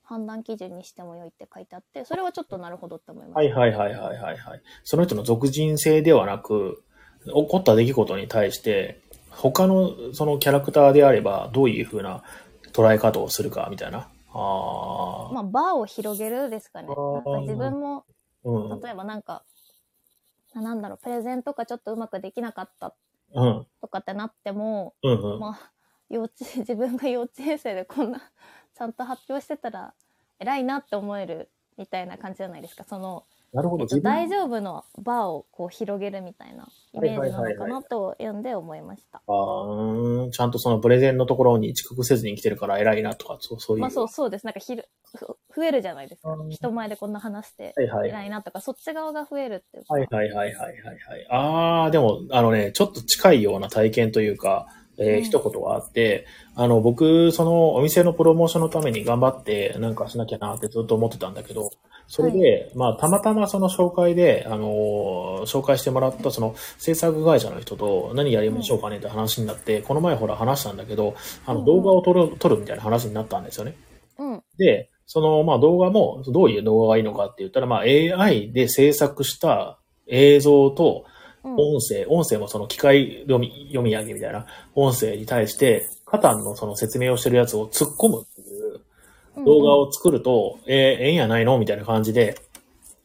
判断基準にしてもよいって書いてあってそれはちょっとなるほどって思いまあ、した。はいはいはいはいはいはい。その人の属人性ではなく、起こった出来事に対して、他のそのキャラクターであれば、どういうふうな捉え方をするかみたいな。ああ。まあ、バーを広げるですかね。なんか自分も、うん。例えばなんか、ななんだろう、プレゼンとかちょっとうまくできなかったうん。とかってなっても、うんうん。まあ、幼稚、自分が幼稚園生でこんな、ちゃんと発表してたら、偉いなって思えるみたいな感じじゃないですか。その、なるほど。えっと、大丈夫のバーをこう広げるみたいなイメージなのかなと読んで思いました。あーちゃんとそのプレゼンのところに遅刻せずに来てるから偉いなとか、そうそういう。まあそうそうです。なんかひるふ増えるじゃないですかう。ん人前でこんな話してはいはい。偉いなとか、そっち側が増えるっていうか。はいはいはいはいはいはい。ああ、でも、あのね、ちょっと近いような体験というか、えーうん一言があって、あの、僕、そのお店のプロモーションのために頑張ってなんかしなきゃなってずっと思ってたんだけど、それで、まあ、たまたまその紹介で、あのー紹介してもらったその制作会社の人と何やりましょうかねって話になって、この前ほら話したんだけど、あの、動画を撮る、撮るみたいな話になったんですよね。うん。で、その、まあ動画も、どういう動画がいいのかって言ったら、まあ AI で制作した映像とうん。音声、音声もその機械読み読み上げみたいな音声に対して、カタンのその説明をしてるやつを突っ込むっていう動画を作ると、えーええんやないのみたいな感じで、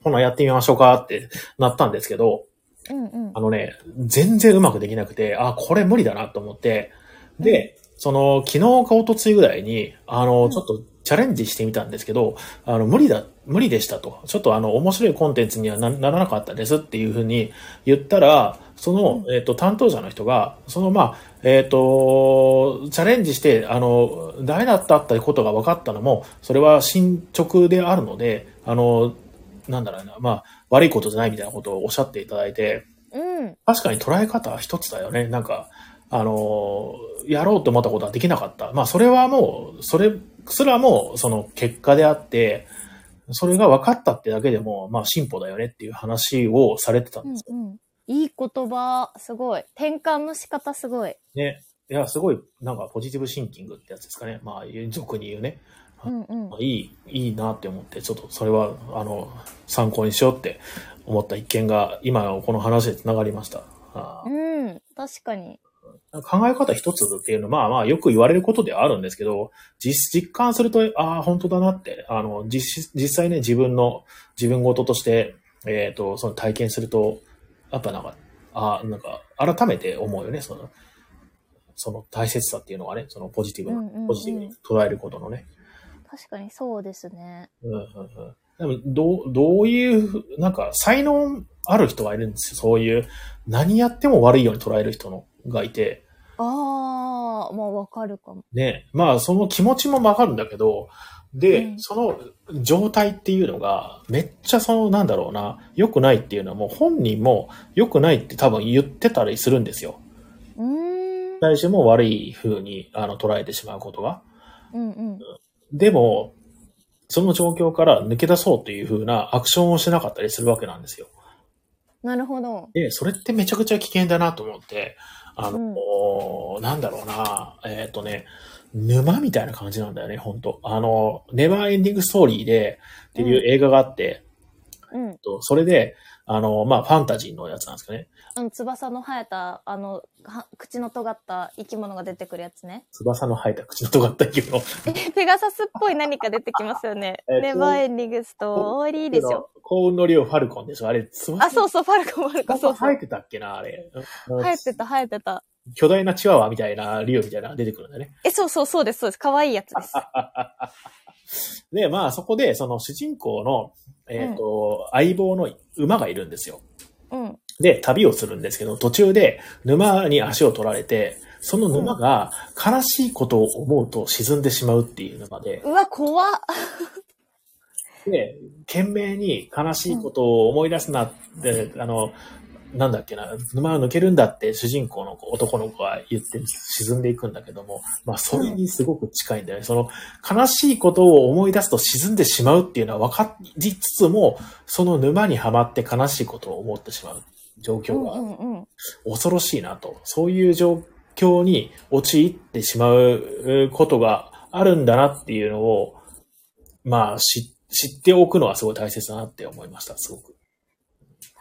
ほなやってみましょうかってなったんですけど、うんうん。あのね、全然うまくできなくて、あ、これ無理だなと思って、で、その、昨日か一昨日ぐらいに、あの、うん。ちょっとチャレンジしてみたんですけど、あの、無理だ、無理でしたと。ちょっとあの、面白いコンテンツにはなならなかったですっていうふうに言ったら、その、えっ、と、担当者の人が、その、まあ、えっ、と、チャレンジして、あの、ダメだったってことが分かったのも、それは進捗であるので、あの、なんだろうな、まあ、悪いことじゃないみたいなことをおっしゃっていただいて、うん。確かに捉え方は一つだよね。なんか、あのーやろうと思ったことはできなかった。まあ、それはもう、それすらも、その結果であって、それが分かったってだけでも、まあ、進歩だよねっていう話をされてたんうんですようん。いい言葉、すごい。転換の仕方すごい。ね。いや、すごい、なんか、ポジティブシンキングってやつですかね。まあ、俗に言うね。うんうんまあ。いい、いいなって思って、ちょっとそれは、あの、参考にしようって思った一件が、今のこの話で繋がりました。うん。確かに。考え方一つっていうのは、まあまあよく言われることではあるんですけど、実、実感すると、ああ、本当だなって、あの、実、実際ね、自分の、自分事として、えっ、と、その体験すると、やっぱなんか、ああ、なんか、改めて思うよね、その、その大切さっていうのがね、そのポジティブな、うんうんうんポジティブに捉えることのね。確かにそうですね。うんうんうん。でも、どう、どういうふ、なんか、才能ある人がいるんですよ。そういう、何やっても悪いように捉える人の、がいて、ああ、まあわかるかも。ね、まあその気持ちもわかるんだけど、で、うんその状態っていうのが、めっちゃその、なんだろうな、良くないっていうのはもう本人も良くないって多分言ってたりするんですよ。うーん。最初も悪い風にあの捉えてしまうことが。うんうん。でも、その状況から抜け出そうという風なアクションをしなかったりするわけなんですよ。なるほど。で、それってめちゃくちゃ危険だなと思って、あの、なんだろうな、えっ、とね、沼みたいな感じなんだよね、本当あの、ネバーエンディングストーリーで、っていう映画があって、うん。とそれで、あの、まあ、ファンタジーのやつなんですかね。あの、翼の生えた、あの、は口の尖った生き物が出てくるやつね。翼の生えた口の尖った生き物。え、ペガサスっぽい何か出てきますよね。えっとネバーエンディングストーリーでしょ。幸運の竜ファルコンでしょあれ、翼あ、そうそう、ファルコン、ファルコン、そうそう。生えてたっけなあれ。生えてた、生えてた。巨大なチワワみたいな竜みたいな出てくるんだよね。え、そうそう、そうです、そうです。可愛いやつです。で、まあそこで、その主人公の、えっ、と、相棒の馬がいるんですよ。うん。で、旅をするんですけど、途中で沼に足を取られて、その沼が悲しいことを思うと沈んでしまうっていう沼で、うわ、怖っ。で、懸命に悲しいことを思い出すなって、あの、なんだっけな、沼を抜けるんだって主人公の男の子が言って沈んでいくんだけども、まあそれにすごく近いんだよね。その悲しいことを思い出すと沈んでしまうっていうのは分かりつつも、その沼にはまって悲しいことを思ってしまう状況が。恐ろしいなと。そういう状況に陥ってしまうことがあるんだなっていうのを、まあ知知っておくのはすごい大切だなって思いました、すごく。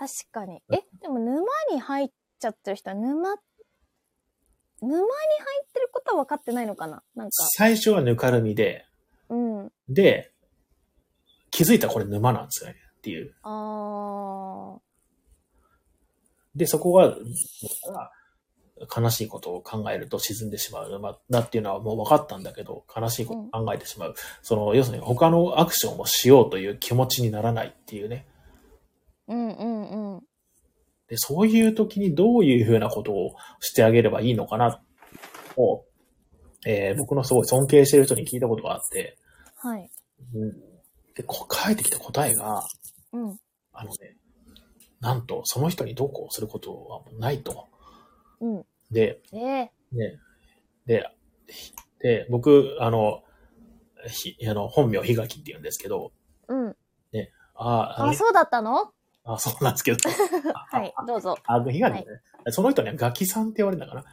確かに。え、でも沼に入っちゃってる人は沼、沼に入ってることは分かってないのかな？なんか。最初はぬかるみで、うん。で、気づいたらこれ沼なんですよねっていう。あで、そこが、悲しいことを考えると沈んでしまう沼だっていうのはもう分かったんだけど、悲しいことを考えてしまう。その、要するに他のアクションをしようという気持ちにならないっていうね。うんうんうん。で、そういう時にどういうふうなことをしてあげればいいのかな、を、えー僕のすごい尊敬してる人に聞いたことがあって、はい。うんで、こ返ってきた答えが、うん。あのね、なんと、その人にどうこうすることはもうないと。うん。で、ええね、で、ひで、僕、あの、ひ、あの、本名、ひがきって言うんですけど、うん。ああ、あ、そうだったの？あ、そうなんですけど、はい、どうぞ。あ、ひがきね、その人にはガキさんって言われるんだかな。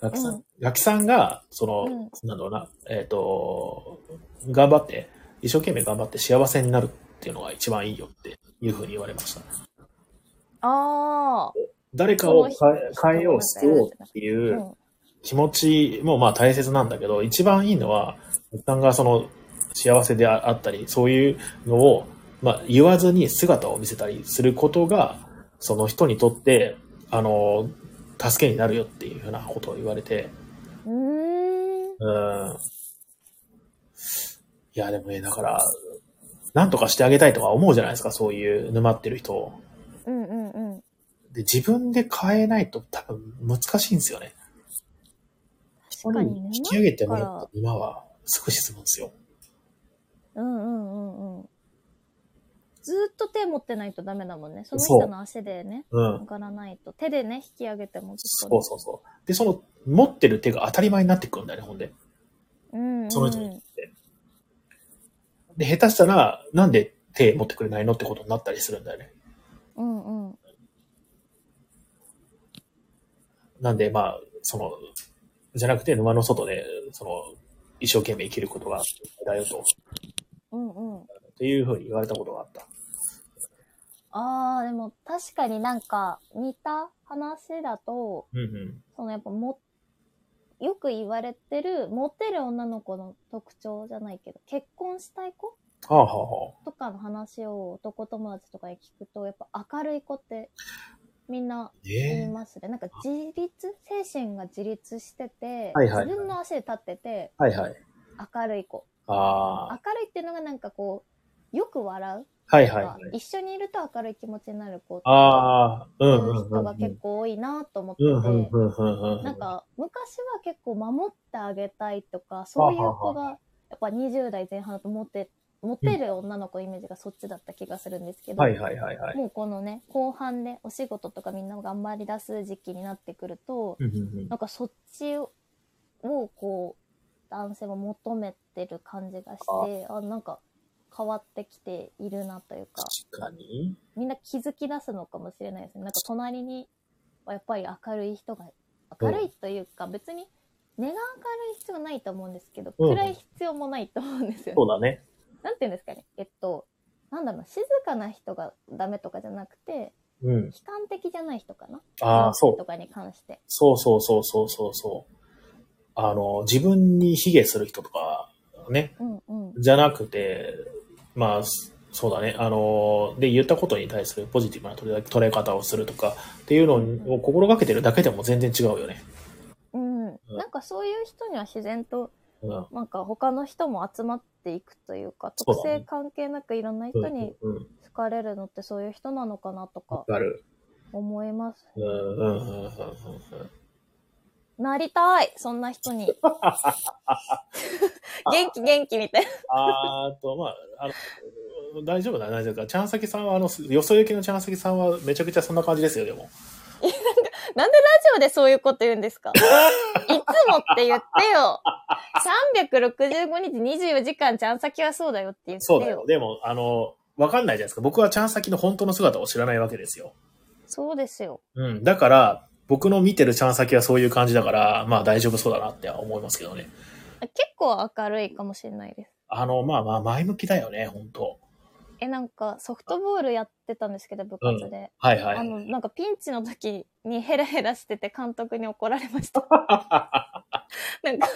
ガキさん。ガキさんが、その、うんなんだろうな、えっ、と、頑張って、一生懸命頑張って幸せになるっていうのが一番いいよっていうふうに言われました。ああ。誰かを変えよう、救おうっていううん気持ちもまあ大切なんだけど、一番いいのは、一旦がその幸せであったり、そういうのを、まあ言わずに姿を見せたりすることが、その人にとって、あの、助けになるよっていうふうなことを言われて、うーん。うん。いや、でもね、だから、なんとかしてあげたいとか思うじゃないですか、そういう沼ってる人を。うんうんうん。で、自分で変えないと多分難しいんですよね。確かにね。引き上げてもらった沼はすぐ沈むんですよ。うんうんうんうん。ずーっと手持ってないとダメだもんね。その人の足でね、うん上。がらないと。手でね、引き上げてもずっそと、うそうそう。で、その、持ってる手が当たり前になってくるんだよね、ほんで。うんうん。その人に。で、下手したら、なんで手持ってくれないのってことになったりするんだよね。うんうん。なんで、まあ、その、じゃなくて沼の外で、その、一生懸命生きることがだよと、うんうん。っていうふうに言われたことがあった。ああ、でも確かになんか似た話だと、うんうん。そのやっぱも、よく言われてる、モテる女の子の特徴じゃないけど、結婚したい子はあはあはとかの話を男友達とかに聞くと、やっぱ明るい子ってみんなあ。言いええますね。なんか自立精神が自立してて、はいはい自分の足で立ってて、はいはい。明るい子。明るいっていうのがなんかこう、よく笑うはいはいはい。一緒にいると明るい気持ちになる子ってああ、うんいう。人が結構多いなと思ってうんうんうんて。なんか昔は結構守ってあげたいとか、そういう子が、やっぱ20代前半だとモテ、モテる女の子のイメージがそっちだった気がするんですけど、はいはいはいはい。もうこのね、後半でお仕事とかみんな頑張り出す時期になってくると、うんうんうんなんかそっちを、こう、男性も求めてる感じがして、あなんか変わってきているなというか、確かに。みんな気づき出すのかもしれないですね。なんか隣にはやっぱり明るい人が、明るいというか別に根が明るい必要ないと思うんですけど、うん暗い必要もないと思うんですよ、ねそうだね。なんていうんですかね。えっと、なんだろうな、静かな人がダメとかじゃなくて、うん。悲観的じゃない人かな。ああ、そうと。かに関して。そうそうそうそうそうそう。あの、自分に卑下する人とか、ね、うんうん。じゃなくて、まあ、そそうだね。あの、で、言ったことに対するポジティブな捉え方をするとかっていうのを心がけてるだけでも全然違うよね。うん。なんかそういう人には自然と、うん。なんか他の人も集まっていくというか、そうだね特性関係なくいろんなうん人にうんうん。好かれるのってそういう人なのかなとか。思います。うんうんうんうんうん。なりたいそんな人に。元気元気みたいな。あーと、まあ、あの、大丈夫だ、大丈夫だ。ちゃんさきさんは、あの、よそ行きのちゃんさきさんはめちゃくちゃそんな感じですよ、でも。なんでラジオでそういうこと言うんですか？いつもって言ってよ。365日24時間ちゃん先はそうだよって言ってよ。そうだよ。でも、あの、わかんないじゃないですか。僕はちゃんさきの本当の姿を知らないわけですよ。そうですよ。うん。だから、僕の見てるちゃんさきはそういう感じだから、まあ大丈夫そうだなって思いますけどね。結構明るいかもしれないです。あの、まあまあ前向きだよね、本当え、なんかソフトボールやってたんですけど、部活で。はいはい。あの、なんかピンチの時にヘラヘラしてて監督に怒られました。なんか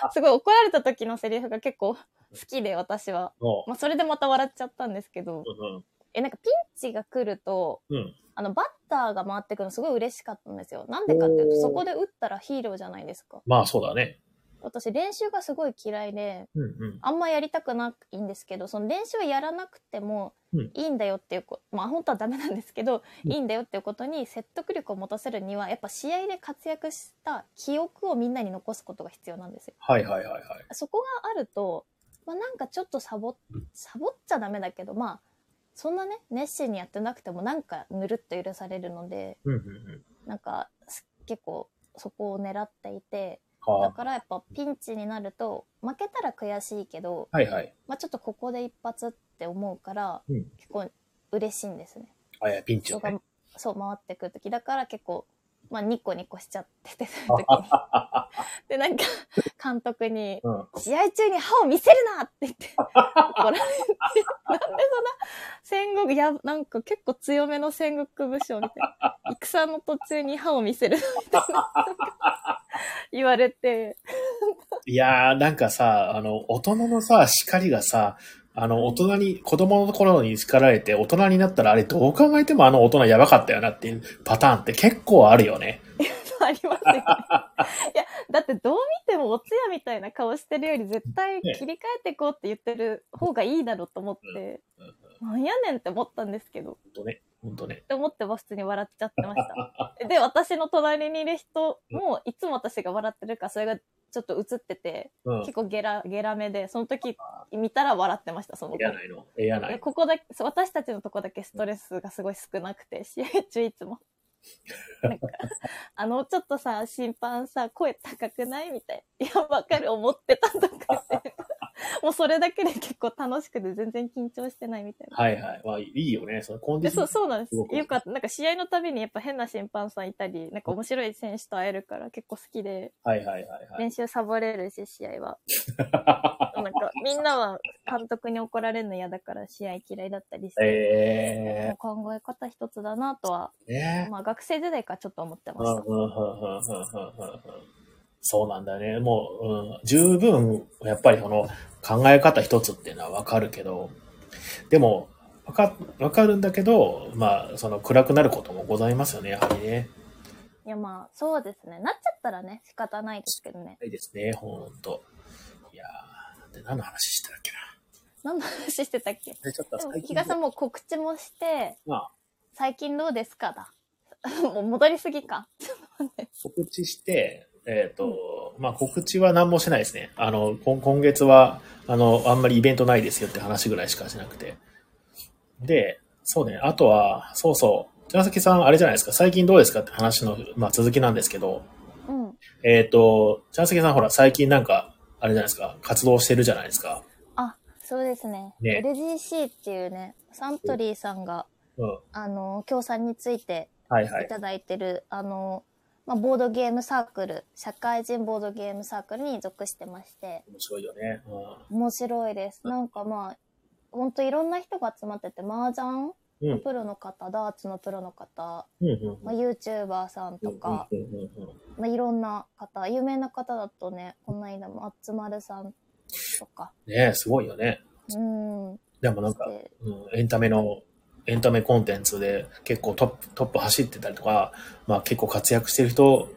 あの、すごい怒られた時のセリフが結構好きで私は。もまあそれでまた笑っちゃったんですけどう、うんえ、なんかピンチが来ると、うん。あの、バッターが回ってくるのすごい嬉しかったんですよ。なんでかっていうと、そこで打ったらヒーローじゃないですか。まあそうだね。私練習がすごい嫌いで、うんうん。あんまやりたくないんですけど、その練習はやらなくてもうんいいんだよっていうこまあ本当はダメなんですけど、うんいいんだよっていうことに説得力を持たせるには、やっぱ試合で活躍した記憶をみんなに残すことが必要なんですよ。はいはいはいはい。そこがあると、まあなんかちょっとサボ、サボっちゃダメだけど、まあ、そんなね、熱心にやってなくてもなんかぬるっと許されるので、うんうんうん。なんかす結構そこを狙っていて、はあ。だからやっぱピンチになると、負けたら悔しいけど、はいはい。まあちょっとここで一発って思うから、うん結構嬉しいんですね。あ、いや、ピンチね。そう回ってくる時だから結構、まあニコニコしちゃってて、時に。で、なんか監督に、うん。試合中に歯を見せるなって言って怒られて、なんでそんな戦国、や、なんか結構強めの戦国武将みたいな。戦の途中に歯を見せるみたいな。言われて、いやー、なんかさ、あの、大人のさ、叱りがさ、あの、大人に、子供の頃に叱られて、大人になったら、あれどう考えてもあの大人やばかったよなっていうパターンって結構あるよね。ありますよね。いや、だってどう見てもお通夜みたいな顔してるより絶対ね切り替えていこうって言ってる方がいいだろうと思って、なんやねんって思ったんですけど、ほんとね。ほんとね。って思って普通に笑っちゃってました。で、私の隣にいる人も、いつも私が笑ってるから、それがちょっと映ってて、うん。結構ゲラ、ゲラ目で、その時見たら笑ってました、その子ええやないの。ええやない。ここだけ、私たちのとこだけストレスがすごい少なくて、試合中いつも。なんか、あの、ちょっとさ、審判さ、声高くない？みたいな。いや、わかる、思ってたとかって。もうそれだけで結構楽しくて全然緊張してないみたいな。はいはい。まあ、いいよね。そのコンディション。そうなんですよかった。なんか試合のたびにやっぱ変な審判さんいたり、なんか面白い選手と会えるから結構好きで、はいはいはいはい。練習サボれるし、試合は。なんか、みんなは監督に怒られるの嫌だから試合嫌いだったりして、え考え方一つだなとは、えねまあ学生時代からちょっと思ってました。そうなんだね。もう、うん、十分、やっぱりこの考え方一つっていうのはわかるけど、でも、わか、わかるんだけど、まあ、その暗くなることもございますよね、やはりね。いやまあ、そうですね。なっちゃったらね、仕方ないですけどね。ないですね、ほんと。いやー、で何の話してたっけな？何の話してたっけ？でちょっとでも、最近比嘉さんもう告知もして、まあ、最近どうですかだ？もう戻りすぎか。告知して、えっ、と、まあ告知は何もしてないですね。あの、今今月は、あの、あんまりイベントないですよって話ぐらいしかしなくて。で、そうね、あとは、そうそう、寺崎さん、あれじゃないですか、最近どうですかって話の、まあ続きなんですけど、うん。えっ、と、寺崎さんほら、最近なんか、あれじゃないですか、活動してるじゃないですか。あ、そうですね。ね LGC っていうね、サントリーさんが、うん。あの、協賛についてはいはいい。ただいてる、あの、まあ、ボードゲームサークル、社会人ボードゲームサークルに属してまして、面白いよね。う面白いです。なんかまあ、ほんといろんな人が集まってて、麻雀？ん。うん。プロの方、ダーツのプロの方、うん。うん。まあ、YouTuber さんとか、うん。うん。うん。まあ、いろんな方、有名な方だとね、この間もあつまるさんとか、ねすごいよね。うん、でもなんか、でうん、エンタメの、エンタメコンテンツで結構トップ、トップ走ってたりとか、まあ結構活躍してる人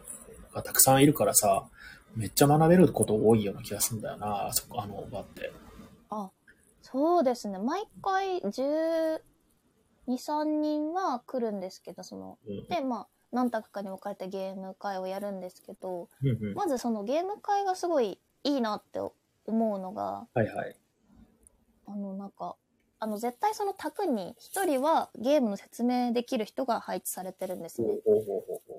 がたくさんいるからさ、めっちゃ学べること多いような気がするんだよな、あそこ、あの場って。あ、そうですね。毎回12、3人は来るんですけど、その、うん。で、まあ、何択かに分かれてゲーム会をやるんですけど、うんうん。まずそのゲーム会がすごいいいなって思うのが、はいはい。あの、なんか、あの、絶対その卓に一人はゲームの説明できる人が配置されてるんですね。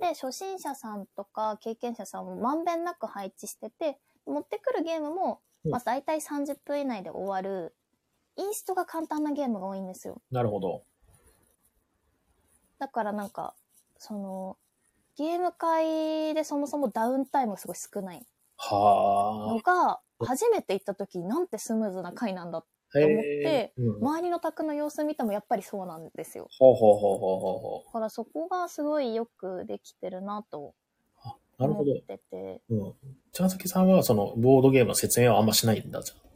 で、初心者さんとか経験者さんもまんべんなく配置してて、持ってくるゲームも、うんまあ大体30分以内で終わる、インストが簡単なゲームが多いんですよ。なるほど。だからなんか、その、ゲーム会でそもそもダウンタイムがすごい少ないはのが、初めて行った時なんてスムーズな回なんだ。あ。思ってうん。周りの卓の様子見てもやっぱりそうなんですよ。ほうほうほうほうほうほだからそこがすごいよくできてるなとう。あなるほど。思ってて。うん。茶崎さんはそのボードゲームの説明はあんましないんだじゃん。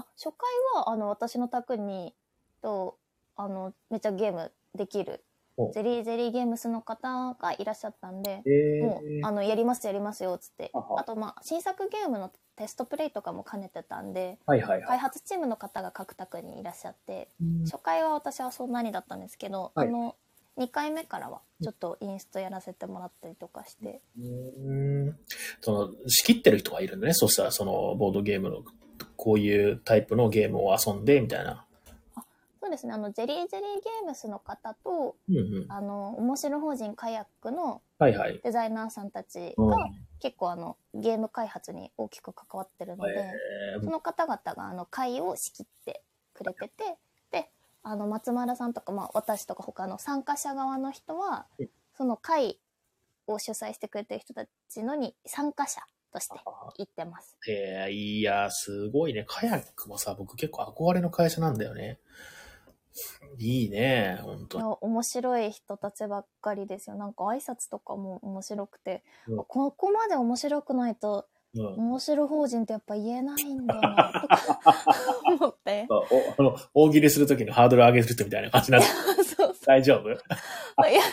あ、初回は、あの、私の宅に、と、あの、めっちゃゲームできるおゼリーゼリーゲームスの方がいらっしゃったんで、えもう、あの、やりますやりますよ、つって。あと、まあ、新作ゲームのテストプレイとかも兼ねてたんで、はいはいはい。開発チームの方が各宅にいらっしゃって、うん。初回は私はそんなにだったんですけど、はい。あの、2回目からはちょっとインストやらせてもらったりとかして、うん。その、仕切ってる人がいるんだね。そしたら、その、ボードゲームの、こういうタイプのゲームを遊んで、みたいな。そうですね、あの、ジェリージェリーゲームスの方と、うんうん。あの、面白法人カヤックのはいはい。デザイナーさんたちうんが結構あの、ゲーム開発に大きく関わってるので、えその方々があの会を仕切ってくれててであの松丸さんとか、まあ、私とか他の参加者側の人はうんその会を主催してくれてる人たちのに参加者として行ってます。ー、えーいや、すごいね。カヤックもさ、僕結構憧れの会社なんだよね。いいね、本当に。面白い人たちばっかりですよ。なんか挨拶とかも面白くて、うん。ここまで面白くないとうん。面白法人ってやっぱ言えないんだなとか 思って。大喜利するときのハードル上げる人みたいな感じなんで そうそう大丈夫？まあいや、わ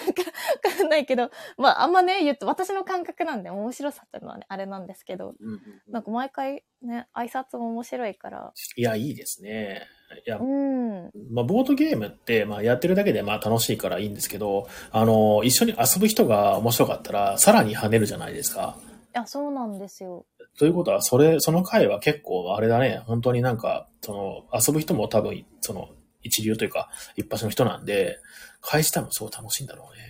かんないけど、まあ、あんまね、言って、私の感覚なんで、面白さっていうのはね、あれなんですけど、なんか毎回ね、挨拶も面白いから、いや、いいですね。いやう、ん。まあ、ボードゲームって、まあ、やってるだけで、まあ、楽しいからいいんですけど、あの、一緒に遊ぶ人が面白かったら、さらに跳ねるじゃないですか。いや、そうなんですよ。ということは、それ、その回は結構、あれだね、本当になんか、その、遊ぶ人も多分、その、一流というか、一発の人なんで、返したもすごい楽しいんだろうね。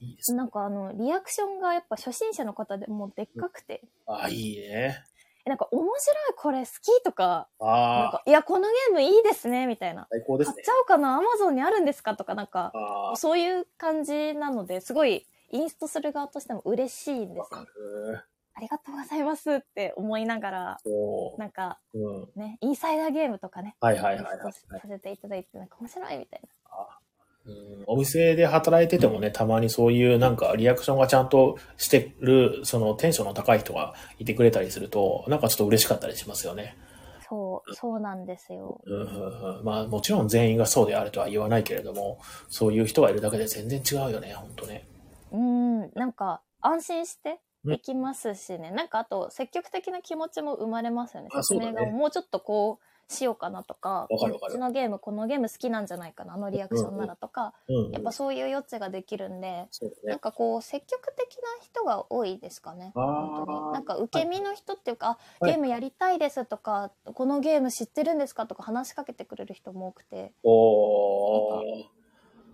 いいですね。なんかあの、リアクションがやっぱ初心者の方でもうでっかくて、あ、いいね。えなんか面白いこれ好きとか、なんああ、か、いや、このゲームいいですね、みたいな。最高ですね買っち。ゃおうかな、アマゾンにあるんですかとか、なんか、そういう感じなので、すごい、インストする側としても嬉しいんですよ。る。ありがとうございますって思いながら。なんかうん。ね、インサイダーゲームとかね、はいはいはいはいさせていただいて、なんか面白いみたいうんお店で働いててもね、たまにそういうなんかリアクションがちゃんとしてる、そのテンションの高い人がいてくれたりすると、なんかちょっと嬉しかったりしますよね。な。そう、そうなんですよ。うんうんうん、まあもちろん全員がそうであるとは言わないけれども、そういう人がいるだけで全然違うよね、本当ね。うん、なんか安心してできますしね、なんかあと積極的な気持ちも生まれますよね。説明がもうちょっとこうしようかなとか、こっちのゲーム、このゲーム好きなんじゃないかな、あのリアクションならとか、うん、やっぱそういう余地ができるんで、ね。なんかこう積極的な人が多いですかね。本当に。なんか受け身の人っていうか、あはいゲームやりたいですとか、このゲーム知ってるんですかとか話しかけてくれる人も多くて。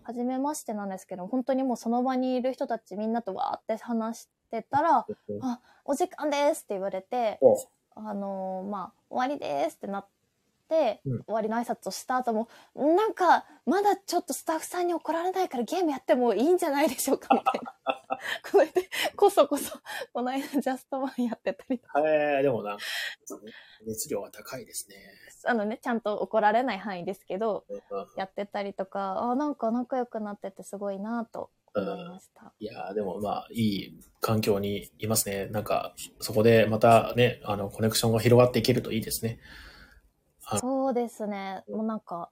初めましてなんですけど、本当にもうその場にいる人たちみんなとわーって話してたら、あ、お時間ですって言われて、お。あのーまあ、終わりですってなっ終わりの挨拶をした後も、なんか、まだちょっとスタッフさんに怒られないからゲームやってもいいんじゃないでしょうかみたいな。この間、こそこそ、この間ジャストワンやってたりとか、えー、でもな熱量は高いですね。あのね、ちゃんと怒られない範囲ですけど、うんやってたりとか、あ、なんか仲良くなっててすごいなと思いました。いやーでもまあ、いい環境にいますね。なんか、そこでまたね、あの、コネクションが広がっていけるといいですね。あそうですね。もうなんか、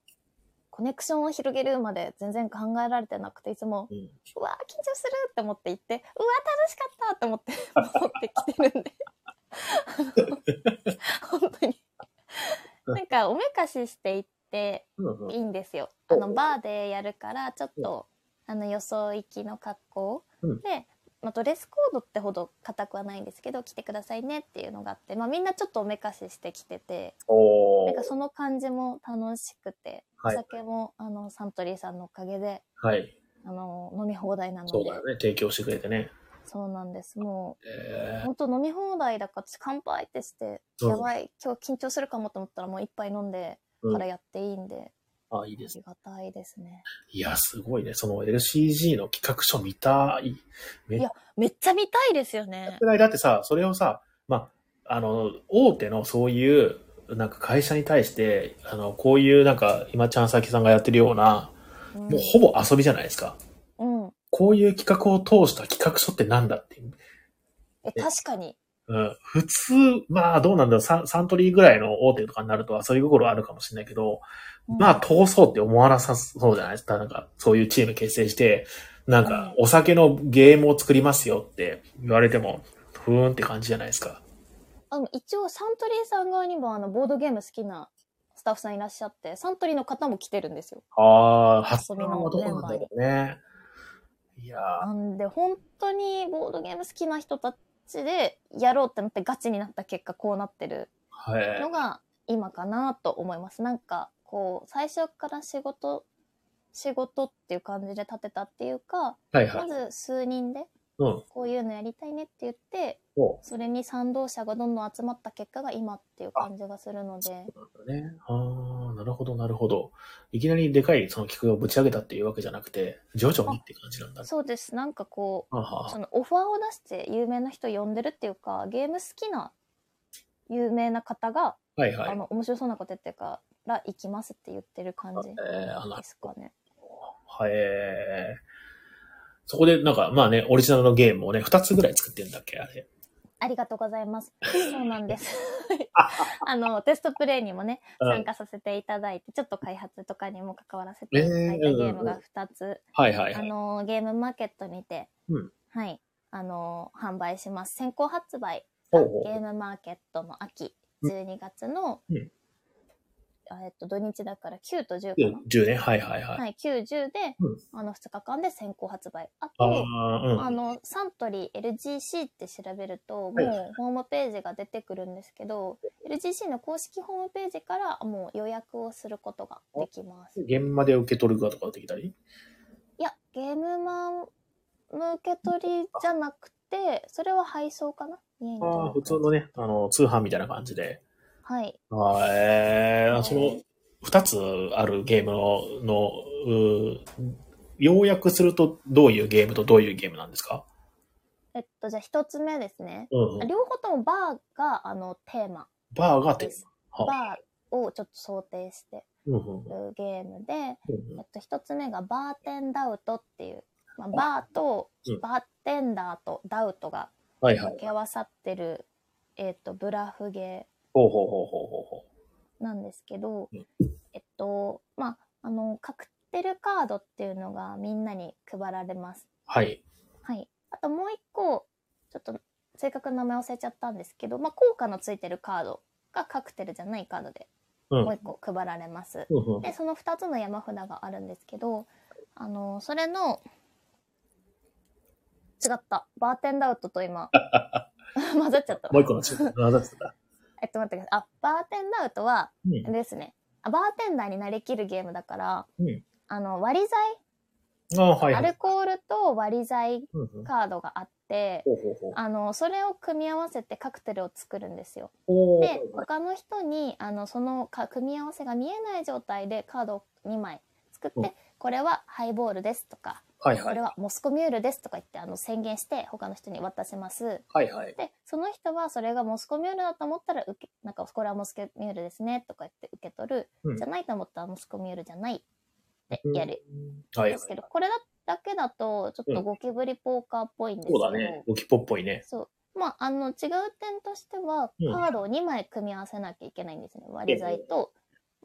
コネクションを広げるまで全然考えられてなくて、いつも、うん。うわー緊張するって思って行って、うわー楽しかったって思って 戻ってきてるんで。本当に。なんか、おめかししていっていいんですよ。あの、バーでやるから、ちょっと、あの、予想行きの格好うんで、まあ、ドレスコードってほど硬くはないんですけど、来てくださいねっていうのがあって、まあ、みんなちょっとおめかししてきてて、なんかその感じも楽しくて、はいお酒も、あの、サントリーさんのおかげで、はい。あの、飲み放題なので。そうだよね。提供してくれてね。そうなんです。もう、え本当飲み放題だから私乾杯ってして、うんやばい、今日緊張するかもと思ったらもう一杯飲んでうんからやっていいんで、ー、あ、いいあですね。りがたいですね。いや、すごいね。その LCG の企画書見たい。めいやめっちゃ見たいですよね。だってさ、それをさ、まあ、あの、大手のそういう、なんか会社に対して、あの、こういうなんか、今ちゃんさきさんがやってるような、うんもうほぼ遊びじゃないですか。うん。こういう企画を通した企画書ってなんだっていう。え、確かに。うん、普通、まあどうなんだろうサン、サントリーぐらいの大手とかになると遊び心あるかもしれないけど、まあ通そうって思わなさそうじゃない？ですか。なんか、そういうチーム結成して、なんか、お酒のゲームを作りますよって言われても、ふーんって感じじゃないですか。あの一応サントリーさん側にもあのボードゲーム好きなスタッフさんいらっしゃって、サントリーの方も来てるんですよ。ああ、発遊びの想はどうなんだろうね。いやーなんで本当にボードゲーム好きな人たちでやろうってなってガチになった結果こうなってるはい。のが今かなと思います。なんかこう最初から仕事仕事っていう感じで立てたっていうか、はいはい。まず数人でうん。こういうのやりたいねって言ってそそれに賛同者がどんどん集まった結果が今っていう感じがするのでうなんだね。ああ、なるほど、なるほど。いきなりでかいその企画をぶち上げたっていうわけじゃなくて、徐々にって感じなんだね。そうですなんかこうそのオファーを出して有名な人呼んでるっていうかゲーム好きな有名な方が、あはいはい。あの面白そうなことやってるから行きますって言ってる感じですかね。はい。そこでなんか、まあね、オリジナルのゲームをね、二つぐらい作ってんだっけあれ。ありがとうございます。そうなんです。あの、テストプレイにもね、うん参加させていただいて、ちょっと開発とかにも関わらせていただいたえーゲームが2つ、あはいはいはい。の、ゲームマーケットにて、うんはい、あの、販売します。先行発売、ゲームマーケットの秋、12月の、うんえっと、土日だから9と10かな。10ね。はいはいはい。はい、9、10で、うんあの、2日間で先行発売。ああと、あ、うん。あの、サントリー LGC って調べると、はいもうホームページが出てくるんですけど、LGC の公式ホームページからもう予約をすることができます。現場で受け取るかとかできたり？いや、ゲームマン向け取りじゃなくて、それは配送かな？ああ、普通のね、あの、通販みたいな感じで。はい。あーえー、その、二つあるゲームの、の、うー要約するとどういうゲームとどういうゲームなんですか？えっと、じゃあ一つ目ですね。うんうん。両方ともバーが、あの、テーマバーがあってで。す。バはーをちょっと想定してうんうんうんるゲームで、うんえっと、一つ目がバーテンダウトっていう、まあ、バーとうんバーテンダーとダウトがはいはい掛。け合わさってる、えっと、ブラフゲほうほうほうほうほうほーなんですけどうん、えっと、まあ、あの、カクテルカードっていうのがみんなに配られます。はい。はい。あともう一個、ちょっと正確な名前忘れちゃったんですけど、まあ、効果のついてるカードがカクテルじゃないカードでうん。もう一個配られます。うんうんで、その2つの山札があるんですけど、あの、それの、違った。バーテンダウトと今、混ざっちゃった。もう一個のチーム。あ、だってた。えっと、待ってください。あ、バーテンダウトは、ですね。あバーテンダーになりきるゲームだから、うんあの、割り剤、あはいはい。アルコールと割り剤うんうんカードがあって、ほうほうほうあの、それを組み合わせてカクテルを作るんですよ。で、他の人に、あの、そのか組み合わせが見えない状態でカードを2枚作って、うんこれはハイボールですとか、はいはいこれ。はモスコミュールですとか言ってあの宣言して他の人に渡します。はいはい。で、その人はそれがモスコミュールだと思ったら受け、なんかこれはモスコミュールですねとか言って受け取る。うんじゃないと思ったらモスコミュールじゃないってやるうん。ですけど、これだだけだとちょっとゴキブリポーカーっぽいんですけど、そうだね。ゴキポっぽいね。そう。まあ、あの、違う点としては、うんカードを2枚組み合わせなきゃいけないんですね。割り剤と、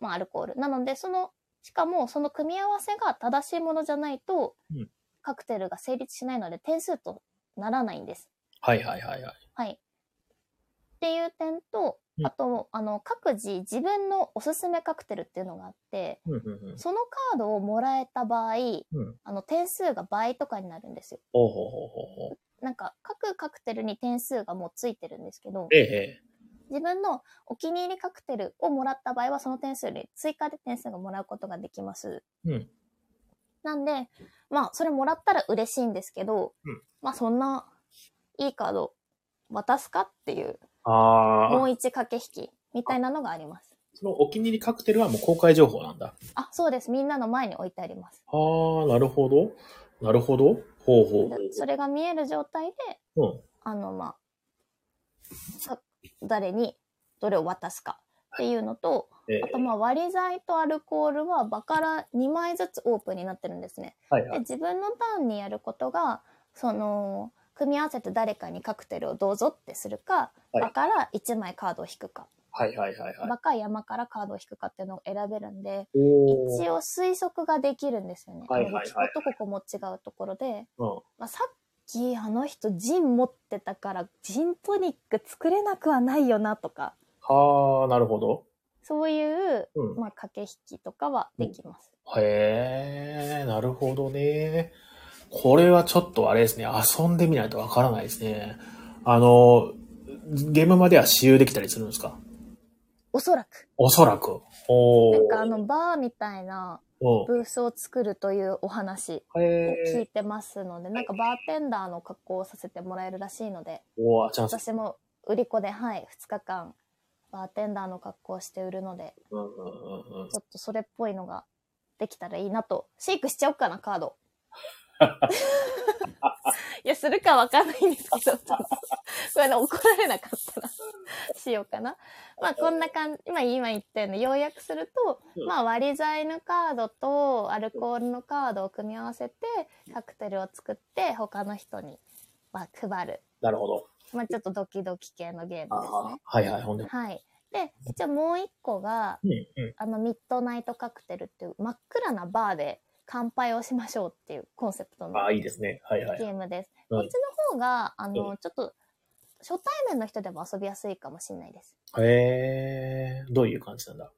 まあ、アルコール。なので、その、しかも、その組み合わせが正しいものじゃないと、うんカクテルが成立しないので、点数とならないんです。はいはいはいはい。はい。っていう点とう、んあと、あの、各自自分のおすすめカクテルっていうのがあって、うんうんうん。そのカードをもらえた場合、うん。あの、点数が倍とかになるんですよ。ほうほうほうほうほう。なんか、各カクテルに点数がもうついてるんですけど、ええ。自分のお気に入りカクテルをもらった場合は、その点数より追加で点数がもらうことができます。うん。なんで、まあ、それもらったら嬉しいんですけど、うんまあ、そんな、いいカード渡すかっていう、ああ。もう一駆け引きみたいなのがあります。そのお気に入りカクテルはもう公開情報なんだ。あ、そうです。みんなの前に置いてあります。ああ、なるほど。なるほど。ほうほうそれが見える状態で、う。うん。あの、まあ、か誰にどれを渡すかっていうのと、ええあとまあ割り剤とアルコールは場から2枚ずつオープンになってるんですね。はいはい。で自分のターンにやることがその組み合わせて誰かにカクテルをどうぞってするか、はい場から1枚カードを引くか、はいはいはいはい。場か山からカードを引くかっていうのを選べるんで、一応推測ができるんですよね。はいはいはいはいこことここも違うところで、うん。まあ、きあの人ジン持ってたからジントニック作れなくはないよなとか、はあ、なるほど。そういう、うん。まあ、駆け引きとかはできます。へえ、なるほどね。これはちょっとあれですね、遊んでみないとわからないですね。あの、ゲームまでは使用できたりするんですか？おそらく。おそらく。おーなんかあの、バーみたいなうん。ブースを作るというお話を。聞いてますので、なんかバーテンダーの格好をさせてもらえるらしいので。私も売り子で、はい、2日間、バーテンダーの格好をして売るので、ちょっとそれっぽいのができたらいいなと。シェイクしちゃおうかな、カード。いや、するかわかんないんですけど、これね、怒られなかったらしようかな。まあ、こんな感じ、今、今言ったように、要約すると、うんまあ、割り剤のカードとアルコールのカードを組み合わせて、カクテルを作って、他の人に、まあ、配る。なるほど。まあ、ちょっとドキドキ系のゲームですあね。あ、はいはい、ほんで。はい。で、一応もう一個が、うんうん。あの、ミッドナイトカクテルっていう真っ暗なバーで乾杯をしましょうっていうコンセプトのああ、いいですね。はいはい。ゲームです。うんこっちの方が、あの、うちょっと、初対面の人でも遊びやすいかもしれないです。へえ、どういう感じなんだ？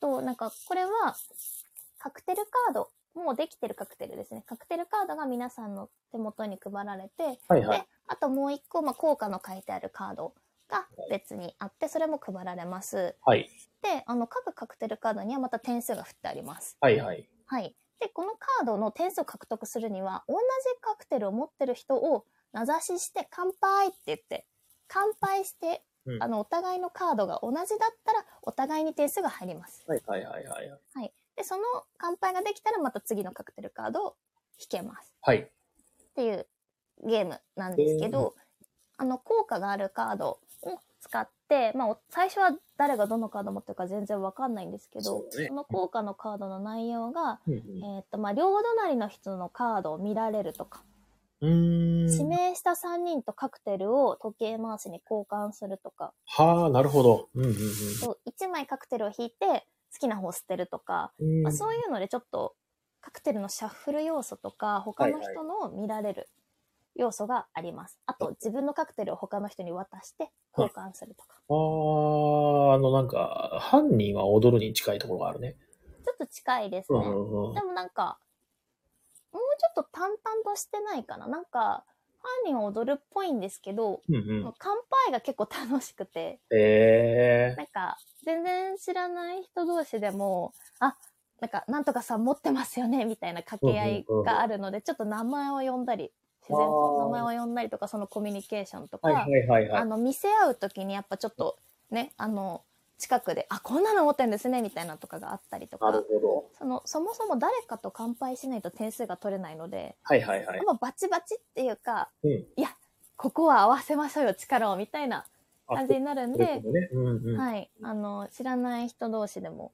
と、なんか、これは、カクテルカード、もうできてるカクテルですね。カクテルカードが皆さんの手元に配られて、はいはいで。、あともう一個、まあ、効果の書いてあるカードが別にあって、それも配られます。はい。で、あの、各カクテルカードにはまた点数が振ってあります。はいはい。はい。で、このカードの点数を獲得するには、同じカクテルを持ってる人を名指しして、乾杯って言って、乾杯して、うんあの、お互いのカードが同じだったら、お互いに点数が入ります。はいはいはいはい。はい。で、その乾杯ができたら、また次のカクテルカードを引けます。はい。っていうゲームなんですけど、あの、効果があるカードを使って、まあ、お最初は誰がどのカード持ってるか全然わかんないんですけど、そうねその効果のカードの内容が、うんうんえっ、と、まあ、両隣の人のカードを見られるとか。指名した3人とカクテルを時計回しに交換するとか、はあ、なるほど。うんうんと1枚カクテルを引いて好きな方を捨てるとか、うん。まあ、そういうのでちょっとカクテルのシャッフル要素とか、他の人のを見られる要素があります。あと、自分のカクテルを他の人に渡して交換するとか。ああ、あのなんか、犯人は踊るに近いところがあるね。ちょっと近いですね。うんうんうんで。もなんか、もうちょっと淡々としてないかな。なんか、犯人は踊るっぽいんですけど、うんうん。乾杯が結構楽しくて、ええなんか、全然知らない人同士でも、あ、なんか、なんとかさん持ってますよね、みたいな掛け合いがあるので、ちょっと名前を呼んだり、自然と名前を呼んだりとか、そのコミュニケーションとか、はいはいはいはい。あの、見せ合うときにやっぱちょっと、ね、あの、近くで、あ、こんなの持ってんですね、みたいなとかがあったりとなるか、ほど。その、そもそも誰かと乾杯しないと点数が取れないので、はいはいはいバチバチっていうか、うん。いや、ここは合わせましょうよ、力を、みたいなあ感じになるんでね。うんうん。はい。あの、知らない人同士でも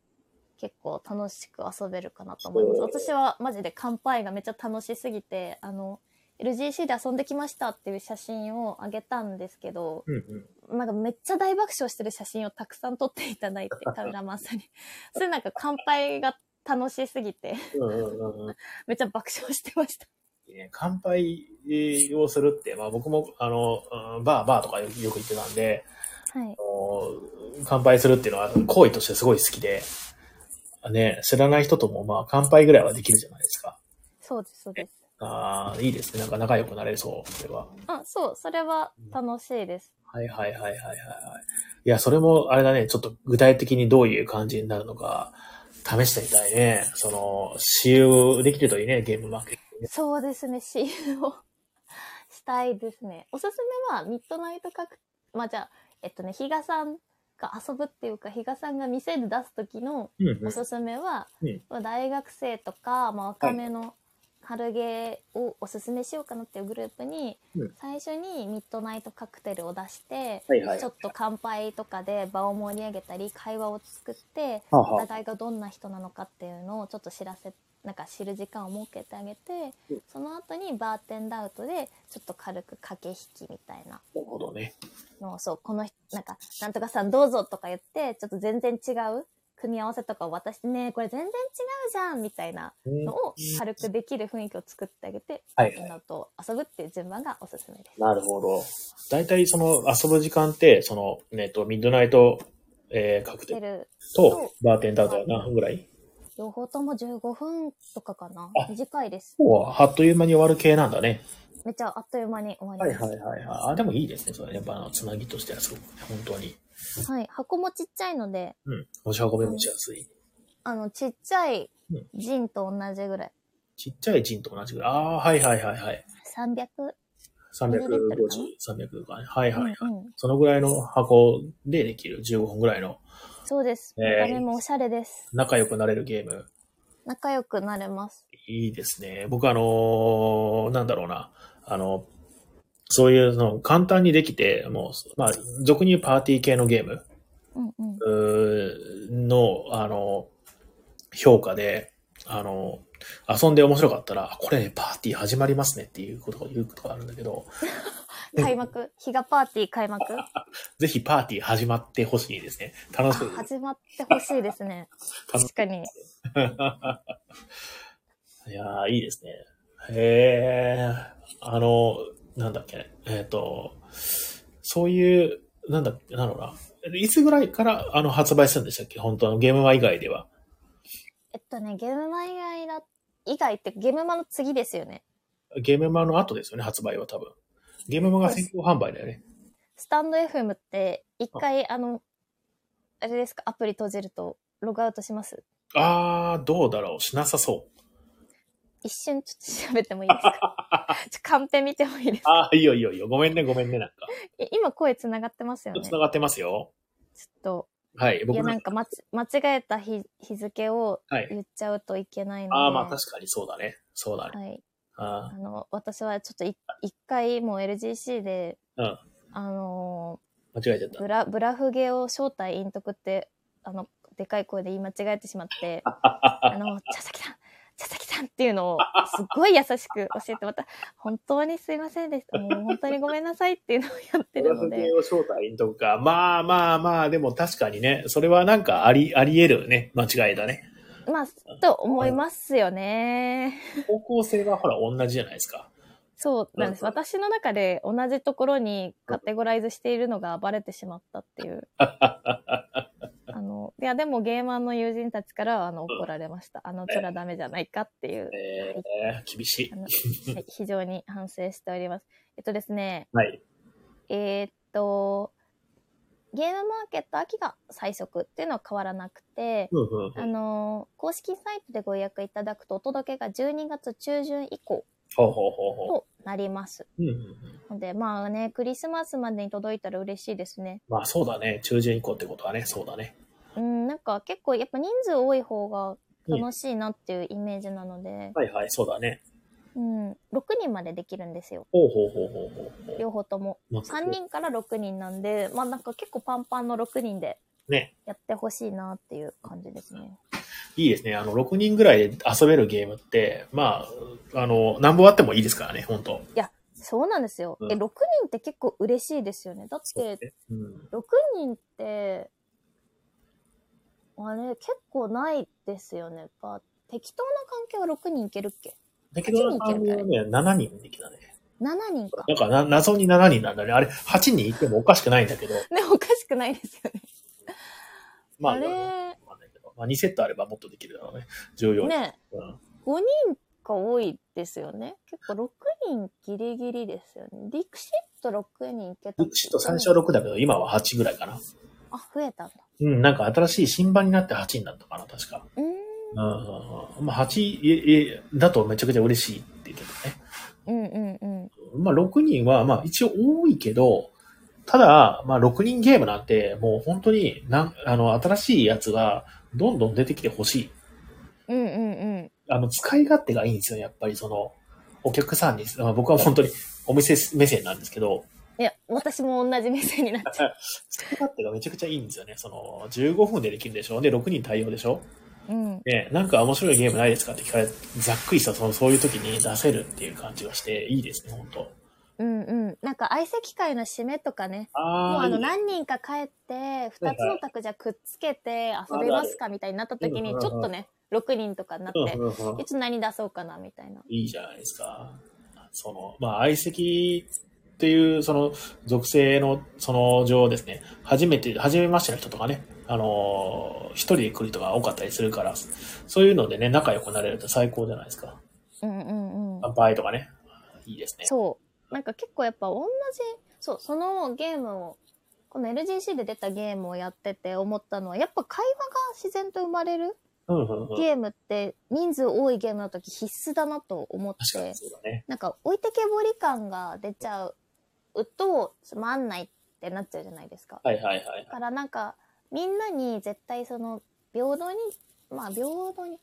結構楽しく遊べるかなと思います。私はマジで乾杯がめっちゃ楽しすぎて、あの、LGC で遊んできましたっていう写真をあげたんですけど、うんうん。なんかめっちゃ大爆笑してる写真をたくさん撮っていただいて、カメラマンさんに。それなんか乾杯が楽しすぎて。めっちゃ爆笑してました。乾杯をするって、まあ僕も、あの、うんバー、バーとかよく行ってたんで、はい。乾杯するっていうのは行為としてすごい好きで、ね、知らない人ともまあ乾杯ぐらいはできるじゃないですか。そうです、そうです。ああ、いいですね。なんか仲良くなれそう、それは。あ、そう、それは楽しいです。はいはいはいはいはいはい。いや、それもあれだね、ちょっと具体的にどういう感じになるのか、試してみたいね。その、私有できるといいね、ゲームマーケットね。そうですね、使用したいですね。おすすめは、ミッドナイトカク、まあ、じゃあ、えっとね、比嘉さんが遊ぶっていうか、比嘉さんが店で出す時のうんうんおすすめは、うんまあ大学生とか、まあ、若めの春ゲーをおすすめしようかなっていうグループに、うん。最初にミッドナイトカクテルを出して、ちょっと乾杯とかで場を盛り上げたり、会話を作って、お互いがどんな人なのかっていうのをちょっと知らせなんか知る時間を設けてあげて、うん。その後にバーテンダウトでちょっと軽く駆け引きみたいな。なるほどね。のをそうこの人なんか「なんとかさんどうぞ」とか言ってちょっと全然違う組み合わせとかを渡してねこれ全然違うじゃんみたいなのを軽くできる雰囲気を作ってあげて、はいみんなと遊ぶっていう順番がおすすめです。なるほど。大体その遊ぶ時間って、その、えっと、ミッドナイト、えー、カクテルとバーテンダートは何分ぐらい？両方とも15分とかかなあ短いです。もう、あっという間に終わる系なんだね。めっちゃあっという間に終わはいります。はいはいはい。あ、でもいいですね。それやっぱあの、つなぎとしてはすごくね、本当に。はい。箱もちっちゃいので、うん。持ち運びもしやすい。あの、ちっちゃいうんジンと同じぐらい。ちっちゃいジンと同じぐらい。ああ、はいはいはいはい。300? 350、300かね。はいはいはい。うんうん。そのぐらいの箱でできる15分ぐらいのそうです。見えーた目もおしゃれです。仲良くなれるゲーム。仲良くなれます。いいですね。僕あのーなんだろうな。あの、そういうの簡単にできて、もう、まあ、俗に言うパーティー系のゲームうんの、あの、評価で、あの、遊んで面白かったら、あこれね、パーティー始まりますねっていうことを言うことがあるんだけど、開幕？日がパーティー開幕？ぜひパーティー始まってほしいですね。楽しみ。始まってほしいですね。確かに。いやー、いいですね。へえ、あの、なんだっけ、えっ、と、そういう、なんだっけ、なんだろうな。いつぐらいからあの発売するんでしたっけ？本当のゲームマ以外では。えっとね、ゲームマ以外だ、以外ってゲームマの次ですよね。ゲームマの後ですよね、発売は多分。ゲームマが先行販売だよね。スタンド FM って一回、あの、あれですか、アプリ閉じるとログアウトします？あー、どうだろう。しなさそう。一瞬ちょっと調べてもいいですか？ちょカンペ見てもいいですか？あー、いいよいいよいいよ。ごめんね、ごめんね、なんか。い今声つながってますよね。ちょっ繋がってますよ。と、はい、いやなんか間違えた日日付をはい。言っちゃうといけないので。あー、まあ確かにそうだね。そうだね。はい。ああの、私はちょっとい一回もう LGC で、ーうん。あの間違えちゃったーブ。ラ、ブラフゲを正体陰徳って、あの、でかい声で言い間違えてしまって、あの、茶崎さん、さんっていうのをすっごい優しく教えてもらった。本当にすいませんでした。もう本当にごめんなさいっていうのをやってるので。を正体とか。まあまあまあ、でも確かにね、それはなんかあり、あり得るね、間違いだね。まあ、と思いますよね。方向性はほら同じじゃないですか。そうなんです。うん私の中で同じところにカテゴライズしているのがバレてしまったっていう。あの、いや、でもゲーマーの友人たちからはあの怒られました。あの、それはダメじゃないかっていう。えー、厳しいはい非常に反省しております。えっとですね、はい。えーっと、ゲームマーケット秋が最速っていうのは変わらなくて、あの、公式サイトでご予約いただくとお届けが12月中旬以降ほうほうほうほとなります。う。うんうんうん。ので、まあね、クリスマスまでに届いたら嬉しいですね。まあそうだね。中旬以降ってことはね、そうだね。うん、なんか結構やっぱ人数多い方が楽しいなっていうイメージなので、はいはい、そうだね。うん、6人までできるんですよ。ほうほうほうほうほう。両方とも。まあ3人から6人なんで、まあなんか結構パンパンの6人でね。やってほしいなっていう感じですね。いいですね。あの、6人ぐらいで遊べるゲームって、まあ、あの、何本あってもいいですからね、本当そうなんですよ。うんえ、6人って結構嬉しいですよね。だって、ね。うん。6人って、あれ、結構ないですよね。やっぱ適当な関係は6人いけるっけ？だけど、あのね、7人できたね。?7 人か。なんかな、謎に7人なんだね。あれ、8人いてもおかしくないんだけど。ね、おかしくないですよね。まあ、あれまあ、2セットあればもっとできるだろうね。14人。ね、うん5人が多いですよね。結構6人ギリギリですよね。リクシット6人いけたリクシット最初は6だけど、今は8ぐらいかな。あ、増えたんだ。うん、なんか新しい新版になって8になったかな、確か。うーん。うんうんうん。まあ、8いいだとめちゃくちゃ嬉しいって言うけうんうんうん。どね。まあ、6人は、まあ、一応多いけど、ただ、まあ、6人ゲームなんて、もう本当に、なん、あの、新しいやつが、どんどん出てきてほしい。うんうんうん。あの、使い勝手がいいんですよ、やっぱりその、お客さんに、まあ僕は本当にお店目線なんですけど、いや、私も同じ目線になっちゃう。使い勝手がめちゃくちゃいいんですよね。その、15分でできるでしょ？で、6人対応でしょ？うん。ね、なんか面白いゲームないですか？って聞かれざっくりしたそのそういう時に出せるっていう感じがしていいですね、本当うんうん。なんか相席会の締めとかね。もうああの何人か帰って、二つの卓じゃくっつけて遊べますかみたいになった時に、ちょっとね、6人とかになって、いつ何出そうかなみたいな。いいじゃないですか。その、まあ、相席っていう、その、属性の、その上ですね、初めて、初めましての人とかね、あのー一人で来る人が多かったりするから、そういうのでね、仲良くなれると最高じゃないですか。うんうんうん。乾杯とかね。いいですね。そう。なんか結構やっぱ同じ、そう、そのゲームを、この LGC で出たゲームをやってて思ったのは、やっぱ会話が自然と生まれる。ゲームって人数多いゲームの時必須だなと思ってね。なんか置いてけぼり感が出ちゃうとつまんないってなっちゃうじゃないですか。はいはいはいだ。からなんかみんなに絶対その平等にまあ平等にまあ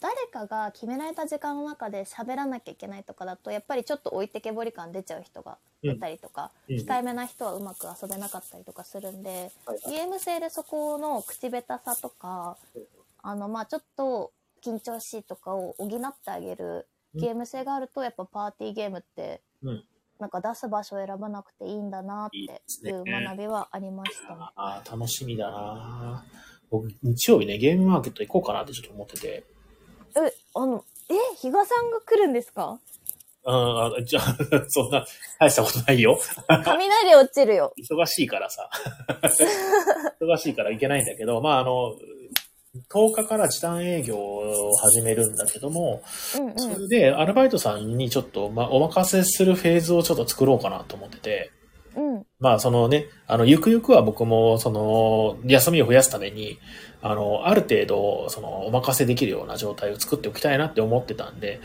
誰かが決められた時間の中で喋らなきゃいけないとかだとやっぱりちょっと置いてけぼり感出ちゃう人がいたりとか、うん。控えめな人はうまく遊べなかったりとかするんで、はいはい。ゲーム性でそこの口下手さとかあのまあちょっと緊張しいとかを補ってあげるゲーム性があるとやっぱパーティーゲームって、うん。なんか出す場所を選ばなくていいんだなっていう学びはありましたね。ああ、楽しみだな僕、日曜日ね、ゲームマーケット行こうかなってちょっと思ってて。え、あの、え、比嘉さんが来るんですか？うん、あじゃあ、そんな、大したことないよ。雷落ちるよ。忙しいからさ。忙しいから行けないんだけど、まあ、あの、10日から時短営業を始めるんだけども、うんうん。それでアルバイトさんにちょっと、まあ、お任せするフェーズをちょっと作ろうかなと思ってて、うん。まあ、そのね、あの、ゆくゆくは僕も、その、休みを増やすために、あの、ある程度、その、お任せできるような状態を作っておきたいなって思ってたんで、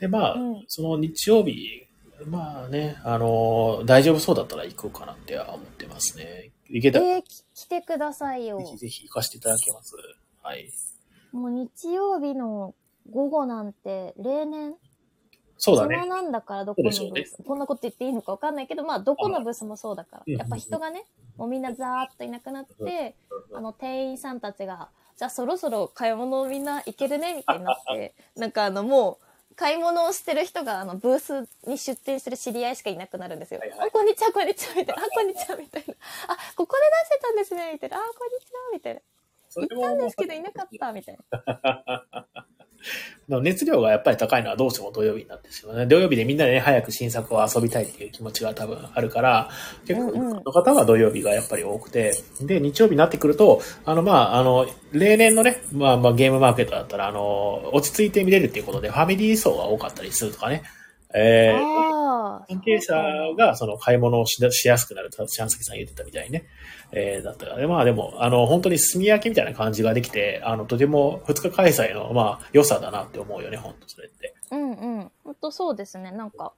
で、まあ、うんその日曜日、まあね、あの、大丈夫そうだったら行こうかなっては思ってますね。行けえたら、ー、き来てくださいよぜ。ひぜひ行かせていただきます。はい。もう日曜日の午後なんて、例年、そうだね暇。なんだからどこのブース、こんなこと言っていいのかわかんないけど、まあどこのブースもそうだから。うんやっぱ人がね、もうみんなザーッといなくなって、あの店員さんたちが、じゃあそろそろ買い物みんな行けるねみたいになって、なんかあのもう、買い物をしてる人が、あの、ブースに出店してる知り合いしかいなくなるんですよ。はいはいあ、こんにちは、こんにちは、みたいな。あ、こんにちは、みたいな。あ、ここで出してたんですね、みたいな。あ、こんにちは、みたいな。行ったんですけどいなかった、みたいな。熱量がやっぱり高いのはどうしても土曜日なんですよね。土曜日でみんなでね、早く新作を遊びたいっていう気持ちが多分あるから、結構の方は土曜日がやっぱり多くて、で、日曜日になってくると、あの、まあ、あの、例年のね、まあ、まあ、ゲームマーケットだったら、あの、落ち着いて見れるっていうことで、ファミリー層が多かったりするとかね。えー。関係者がその買い物をしだしやすくなると、シャンスキさん言ってたみたいにね。えー、だったからね。まあでも、あの、本当に炭焼きみたいな感じができて、あの、とても2日開催の、まあ、良さだなって思うよね、本当それって。うんうん。ほんとそうですね。なんか、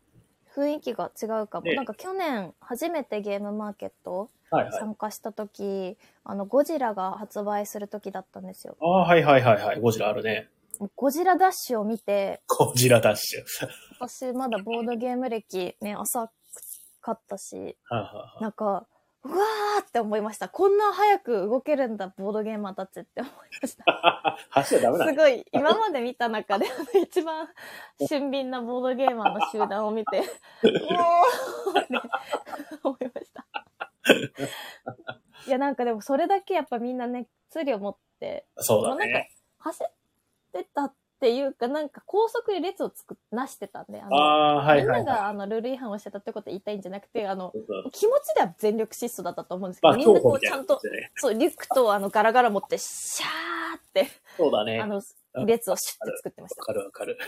雰囲気が違うかも。ねなんか去年、初めてゲームマーケットはいはい。参加した時、あの、ゴジラが発売する時だったんですよ。ああ、はいはいはいはい。ゴジラあるね。ゴジラダッシュを見て、ゴジラダッシュ。私まだボードゲーム歴ね、浅かったし、なんか、うわーって思いました。こんな早く動けるんだ、ボードゲーマーたちって思いました。走っちゃダメなのすごい、今まで見た中で一番俊敏なボードゲーマーの集団を見て、おーって思いました。いや、なんかでもそれだけやっぱみんなね、熱量持って、そうだもうなんかね。走ってたっていうか、なんか高速で列を作っ、なしてたんで、あの、ああ、はいはいはみんながあのルール違反をしてたってことを言いたいんじゃなくて、あの、気持ちでは全力疾走だったと思うんですけど、まあ、みんなこうちゃん感じ、でね。そう、リュックとあのガラガラ持って、シャーって、そうだね。わあの、列をシュッて作ってました。かるわかる。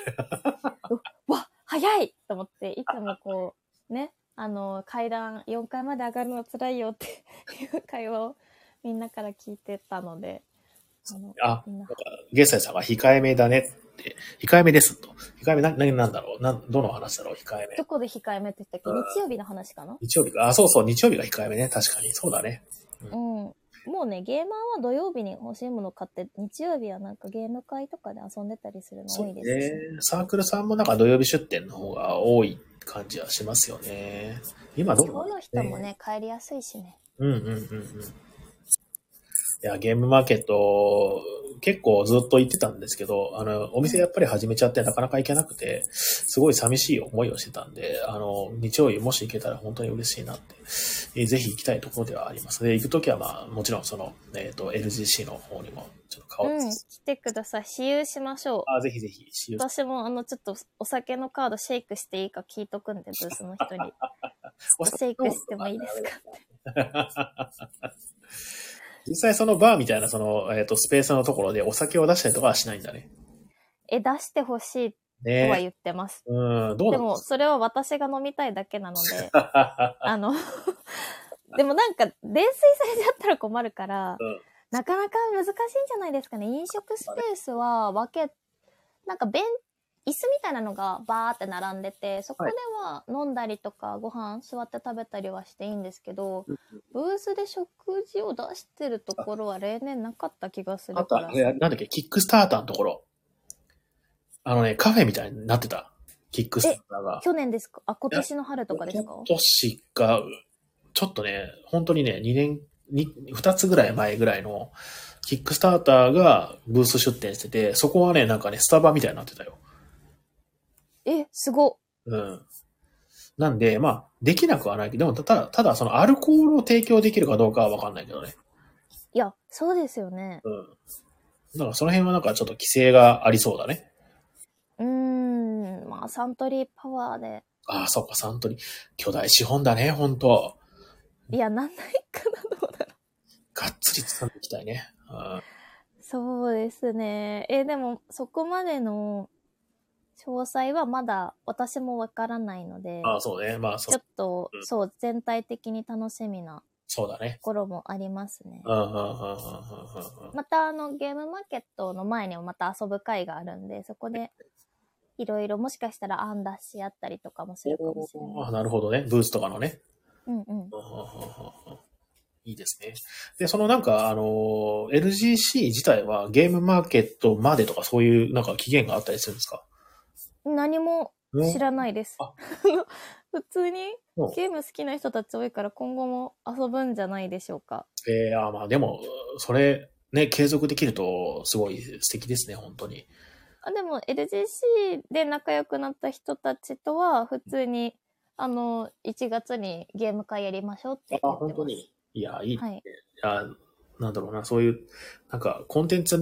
わ、早いと思って、いつもこう、ね、あの、階段4階まで上がるの辛いよっていう会話をみんなから聞いてたので、あななんか、ゲストさんが控えめだねって、控えめですと。控えめな、な、なんだろう？なん、どの話だろう？控えめど。こで控えめって言ったっけ？うん日曜日の話かな？日曜日か。あ、そうそう、日曜日が控えめね。確かに。そうだね。うん。もうね、ゲーマーは土曜日に欲しいものを買って、日曜日はなんかゲーム会とかで遊んでたりするの多いですし。ね。サークルさんもなんか土曜日出店の方が多い感じはしますよね。今どうの人もね、帰りやすいしね。うんうんうんうん。いや、ゲームマーケット、結構ずっと行ってたんですけど、あの、お店やっぱり始めちゃってなかなか行けなくて、すごい寂しい思いをしてたんで、あの、日曜日もし行けたら本当に嬉しいなって、えーぜひ行きたいところではあります。で、行くときはまあ、もちろんその、えっ、と、LGC の方にも、ちょっと顔うん、来てください。私有しましょう。あ、ぜひぜひ、使用私も、あの、ちょっと、お酒のカードシェイクしていいか聞いとくんで、ブースの人に。シェイクしてもいいですか 実際そのバーみたいなその、えっ、と、スペースのところでお酒を出したりとかはしないんだね。え、出してほしいとねは言ってます。うん、どうでも、それは私が飲みたいだけなので、か あの、でもなんか、泥酔されちゃったら困るから、うんなかなか難しいんじゃないですかね。飲食スペースは分け、なんかベン、椅子みたいなのがバーって並んでて、そこでは飲んだりとかご飯座って食べたりはしていいんですけど、ブースで食事を出してるところは例年なかった気がすあとは、るから。えなんだっけ、キックスターターのところ。あのね、カフェみたいになってた。キックスターターが。去年ですか？あ、今年の春とかですか？今年が、ちょっとね、本当にね、2年、に2つぐらい前ぐらいの、キックスターターがブース出店してて、そこはね、なんかね、スタバみたいになってたよ。え、すご。うん。なんで、まあ、できなくはないけど、でも、ただ、ただ、そのアルコールを提供できるかどうかはわかんないけどね。いや、そうですよね。うん。だからその辺はなんかちょっと規制がありそうだね。うーん、まあ、サントリーパワーで。ああ、そうか、サントリー。巨大資本だね、本当いや、なんないかな、どうだろう。がっつり掴んでいきたいね。うんそうですね。え、でも、そこまでの詳細はまだ私もわからないので、ああ、そうね。まあ、そうちょっ、と、うんそう、全体的に楽しみなそうだねと。ころもありますね。うん、うん、うん、うん、うん。うんまた、あの、ゲームマーケットの前にもまた遊ぶ会があるんで、そこで、いろいろもしかしたら案出し合ったりとかもするかもしれない。あなるほどね。ブースとかのね。うんうん。うんうんうんうんいいですね。で、そのなんか、あの、LGC 自体はゲームマーケットまでとかそういうなんか期限があったりするんですか？何も知らないですあ。普通にうんゲーム好きな人たち多いから今後も遊ぶんじゃないでしょうか。えー、あまあでも、それ、ね、継続できるとすごい素敵ですね、本当に。あでも LGC で仲良くなった人たちとは普通に、あの、1月にゲーム会やりましょうって言ってあ、ます。本当に。いや、いい。はい。あなんだろうな、そういう、なんか、コンテンツ、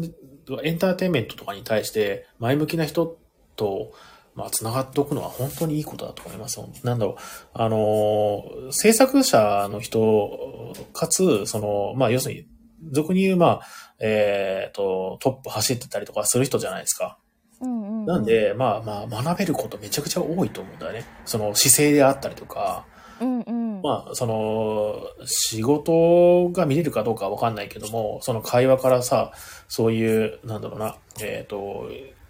エンターテインメントとかに対して、前向きな人と、まあ、繋がっておくのは本当にいいことだと思います。なんだろう、あの、制作者の人、かつ、その、まあ、要するに、俗に言う、まあ、えっ、と、トップ走ってたりとかする人じゃないですか。うんうん、うん。なん、で、まあまあ、学べることめちゃくちゃ多いと思うんだよね。その姿勢であったりとか、うんうん。まあ、その、仕事が見れるかどうかはわかんないけども、その会話からさ、そういう、なんだろうな、えっ、と、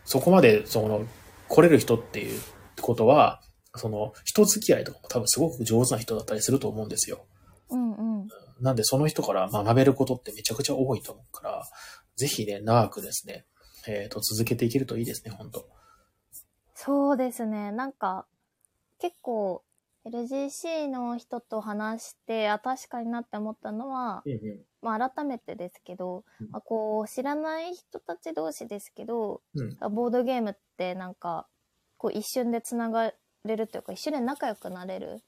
そこまで、その、来れる人っていうことは、その、人付き合いとかも多分すごく上手な人だったりすると思うんですよ。うんうん。なんで、その人から学べることってめちゃくちゃ多いと思うから、ぜひね、長くですね、えっ、と、続けていけるといいですね、本当そうですね。なんか、結構、LGC の人と話して、あ、確かになって思ったのは、うんうん。まあ、改めてですけど、うんまあ、こう知らない人たち同士ですけど、うんボードゲームってなんかこう一瞬でつながれるというか一瞬で仲良くなれる。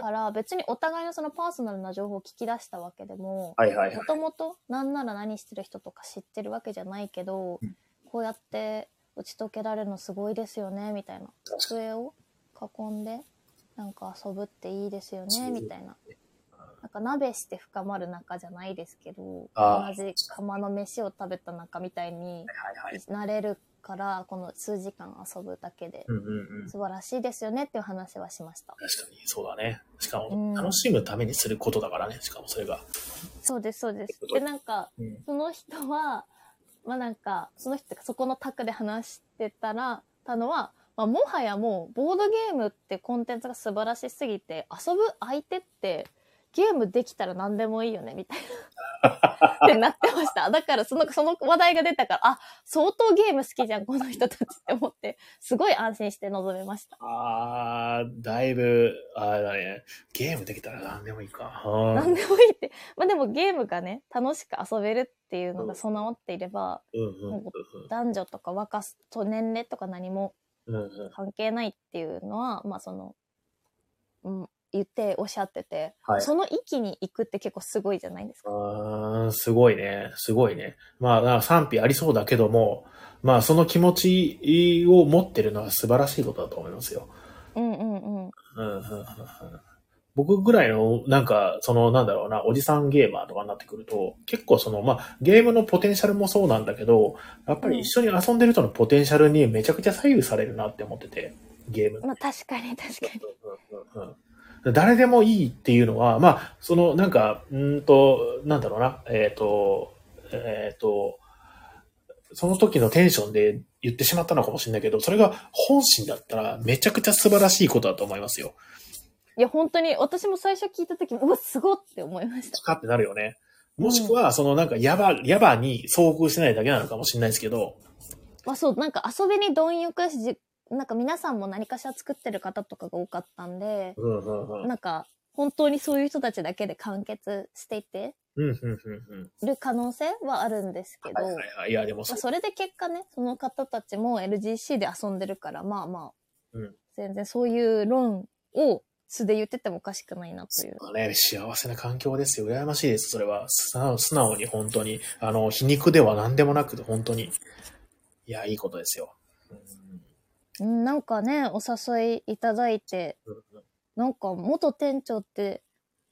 から別にお互いのそのパーソナルな情報を聞き出したわけでも。もともとなんなら何してる人とか知ってるわけじゃないけど、うんこうやって打ち解けられるのすごいですよねみたいな机を囲んでなんか遊ぶっていいですよねみたいな。なんか鍋して深まる仲じゃないですけど、あ同じ釜の飯を食べた仲みたいにはいはい。なれるから、この数時間遊ぶだけでうんうんうん。素晴らしいですよねっていう話はしました。確かに、そうだね。しかうんも、楽しむためにすることだからね。しかもそれが。そうです、そうですで、どなんか、うん。その人は、まあなんか、その人がそこの卓で話してたら、たのは、まあ、もはやもう、ボードゲームってコンテンツが素晴らしすぎて、遊ぶ相手ってゲームできたら何でもいいよね、みたいな。ってなってました。だからその、その話題が出たから、あ、相当ゲーム好きじゃん、この人たちって思って、すごい安心して臨めました。あー、だいぶ、あれだね。ゲームできたら何でもいいか。うん何でもいいって。まあでもゲームがね、楽しく遊べるっていうのが備わっていれば、男女とか若すと年齢とか何も関係ないっていうのは、まあその、うん、言っておっしゃってて、はいその域に行くって結構すごいじゃないですか。すごいね。すごいね。まあ、な賛否ありそうだけども、まあ、その気持ちを持ってるのは素晴らしいことだと思いますよ。うんうんうん。うんうんうんうん僕ぐらいの、なんか、その、なんだろうな、おじさんゲーマーとかになってくると、結構その、まあ、ゲームのポテンシャルもそうなんだけど、やっぱり一緒に遊んでる人のポテンシャルにめちゃくちゃ左右されるなって思ってて、ゲーム。まあ確かに確かに。うんうんうん誰でもいいっていうのは、まあ、その、なんか、うーんと、なんだろうな、えっ、と、えっ、と、その時のテンションで言ってしまったのかもしれないけど、それが本心だったらめちゃくちゃ素晴らしいことだと思いますよ。いや本当に私も最初聞いた時も、うわ、すごって思いました。かってなるよね。もしくは、そのなんか、ヤバ、ヤバに遭遇してないだけなのかもしれないですけど、まあそう、なんか遊びに貪欲だし、じなんか皆さんも何かしら作ってる方とかが多かったんで、うんうんうん。なんか本当にそういう人たちだけで完結していてうんうんうんうん。る可能性はあるんですけど、はいはいはい。いや、でもまあ、そう。それで結果ね、その方たちも LGC で遊んでるから、まあまあ、うん全然そういう論を素で言っててもおかしくないなという。まあね、幸せな環境ですよ。羨ましいです、それは。素直素直に、本当に。あの、皮肉では何でもなくて、本当に。いや、いいことですよ。なんかね、お誘いいただいて、なんか元店長って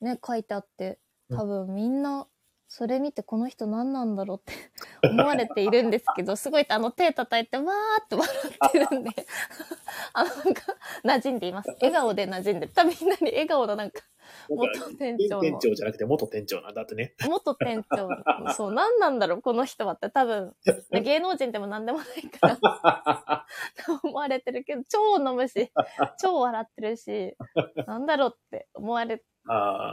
ね、書いてあって、多分みんな、それ見てこの人何なんだろう？って 思われているんですけど、すごいあの手叩いてわーって笑ってるんで、あのなんか馴染んでいます。笑顔で馴染んでる。多分みんなに笑顔のなんか、元店長の店長じゃなくて元店長なんだってね。元店長、そう、何なんだろう、この人はって多分、芸能人でも何でもないから、と思われてるけど、超飲むし、超笑ってるし、なんだろうって思われ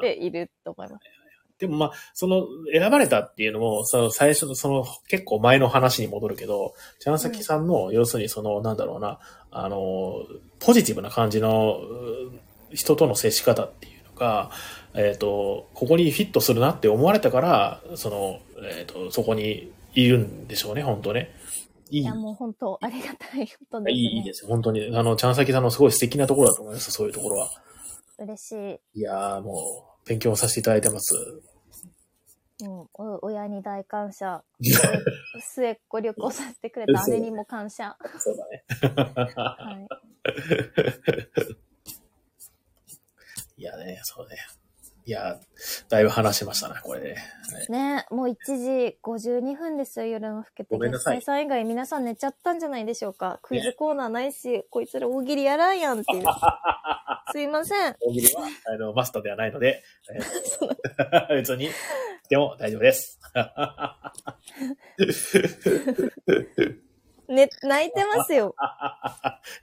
ていると思います。でもまあ、その、選ばれたっていうのも、その最初の、その、結構前の話に戻るけど、チャンサキさんの、要するにその、なんだろうな、あの、ポジティブな感じの、う人との接し方っていうのが、えっ、と、ここにフィットするなって思われたから、その、えっ、と、そこにいるんでしょうね、本当ね。いい。いや、もう本当、ありがたいことですね。いいいいですよ、本当に。あの、チャンサキさんのすごい素敵なところだと思います、そういうところは。嬉しい。いやー、もう、勉強させていただいてます。うん、お親に大感謝。末っ子旅行させてくれた姉にも感謝。そうだね。はい。いやね、そうね。いや、だいぶ話しましたね、これで、はいねもう1時52分ですよ、夜も更けて。ごめんなさいさん以外皆さん寝ちゃったんじゃないでしょうか。クイズコーナーないし、こいつら大喜利やらんやんっていう。すいません。大喜利は、あの、マスターではないので、えー 別に、でも大丈夫です。ね、泣いてますよ。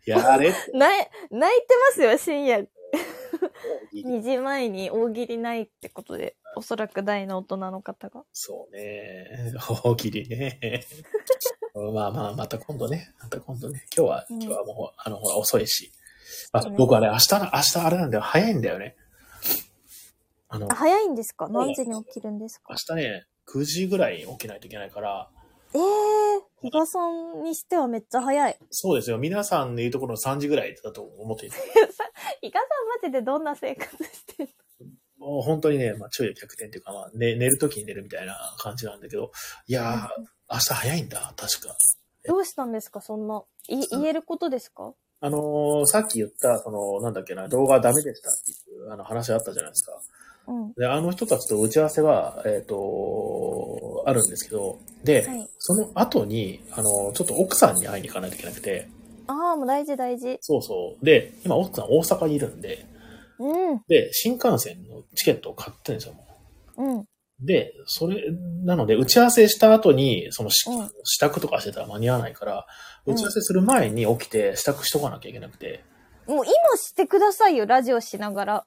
やれ。泣い、泣いてますよ、深夜。大喜利2時前に大喜利ないってことで、おそらく大の大人の方が。そうね。大喜利ね。まあまあ、また今度ね。また今度ね。今日は、うん今日はもう、あの、ほら、遅いし。あ僕あれ、明日の、明日あれなんだよ。早いんだよね。あのあ、、早いんですか？う何時に起きるんですか？明日ね、9時ぐらいに起きないといけないから、ええー、比嘉さんにしてはめっちゃ早い。そうですよ。皆さんの言うところの3時ぐらいだと思っていて。比嘉さんマジでどんな生活してるもう本当にね、まあ、昼夜逆転っていうか、まあ、ね、寝るときに寝るみたいな感じなんだけど、いやー、明日早いんだ、確か。どうしたんですか？そんな。い、言えることですか？あのーさっき言った、その、なんだっけな、動画ダメでしたっていう、あの話あったじゃないですか。うん。で、あの人たちと打ち合わせは、えっ、と、あるんですけど、で、はい。その後に、あの、ちょっと奥さんに会いに行かないといけなくて、ああ、もう大事大事。そうそう。で、今奥さん大阪にいるんで、うん。で、新幹線のチケットを買ってるんですよ、もう。うん。で、それ、なので、打ち合わせした後に、そのし、うん支度とかしてたら間に合わないから、うん打ち合わせする前に起きて支度しとかなきゃいけなくて、もう今してくださいよ、ラジオしながら。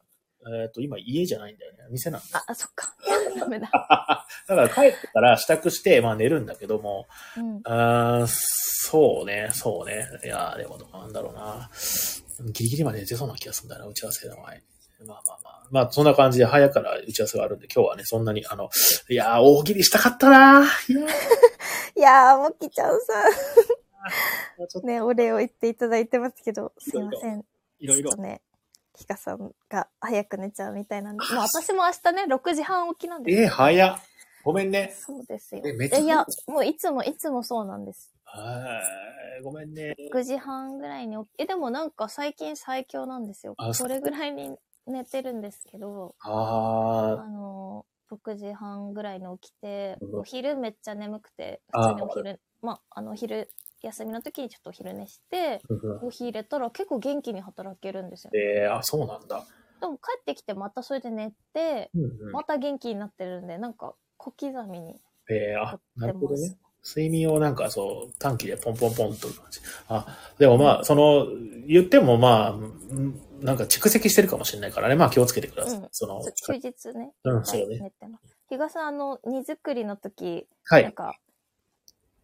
えっ、と、今家じゃないんだよね。店なんだ。あ、あそっか。ダメだ。だから帰ってから支度して、まあ寝るんだけども、うん。あーそうね、そうね。いやーでもどうなんだろうな。ギリギリまで寝てそうな気がするんだよな、打ち合わせの前。まあまあまあ。まあ、そんな感じで早から打ち合わせがあるんで、今日はね、そんなに、あの、いやー、大喜利したかったなーいやー もきちゃんさん、ね、お礼を言っていただいてますけど、すいません。いろいろ。ね、ひかさんが早く寝ちゃうみたいなんで、もう私も明日ね、6時半起きなんですえー、早っ。ごめんね。そうですよ。えめっちゃえいや、もういつも、いつもそうなんです。はい。ごめんね。6時半ぐらいに起き、え、でもなんか最近最強なんですよあ。それぐらいに寝てるんですけど、ああの、6時半ぐらいに起きて、うんお昼めっちゃ眠くて、普通にお昼、まあ、あの、昼、休みの時にちょっとお昼寝して、ー。コーヒー入れたら結構元気に働けるんですよ。えー、あ、そうなんだ。でも帰ってきてまたそれで寝て、うんうんまた元気になってるんで、なんか小刻みにえー、あ。なるほどね。睡眠をなんかそう、短期でポンポンポンと。あ、でもまあ、その、言ってもまあ、うんなんか蓄積してるかもしれないからね。まあ気をつけてください。うんその、休日ね。うんそうね。日賀さん、あの、荷造りの時、はい。なんか、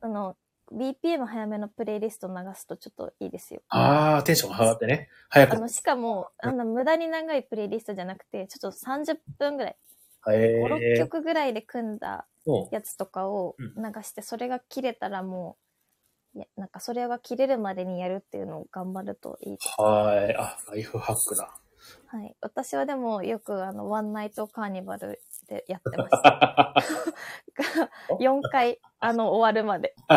あの、BPM 早めのプレイリスト流すとちょっっといいですよ。ああ、テンションが上がってね。早く。あの、しかも、あんな無駄に長いプレイリストじゃなくて、ちょっと30分ぐらい、え5、6ー、曲ぐらいで組んだもやつとかをうん流して、それが切れたらもう、いや、なんかそれが切れるまでにやるっていうのを頑張るといいはい。あ、ライフハックだ。はい。私はでもよくあの、ワンナイトカーニバルでやってました。4回、あの、終わるまでや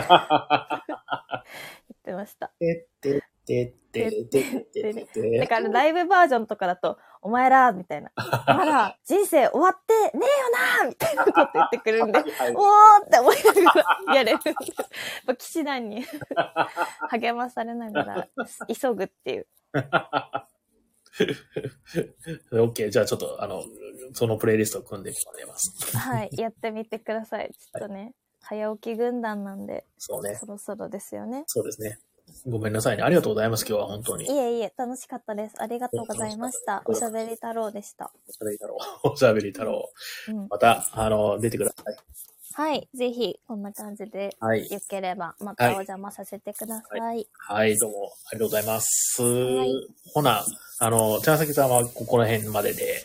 ってました。てってってってってってだからライブバージョンとかだと、お前ら、みたいな。まだ人生終わってねえよなみたいなこと言ってくるんで、おーって思いながらやれる。やっぱ騎士団に励まされながら急ぐっていう。オッケー。じゃあちょっと、あの、そのプレイリストを組んでもらいます。はい。やってみてくださ い。ちょっとね、早起き軍団なんで、そうねそ。ろそろですよね。そうですね。ごめんなさいね。ありがとうございます。今日は本当に。いえいえ、楽しかったです。ありがとうございました。おしゃべり太郎でした。おしゃべり太郎。おしゃべり太郎。うん。また、あの、出てください。はい。ぜひ、こんな感じで、はい。よければ、またお邪魔させてください。はい、どうも、ありがとうございます。いほな、あの、茶崎さんはここら辺までで、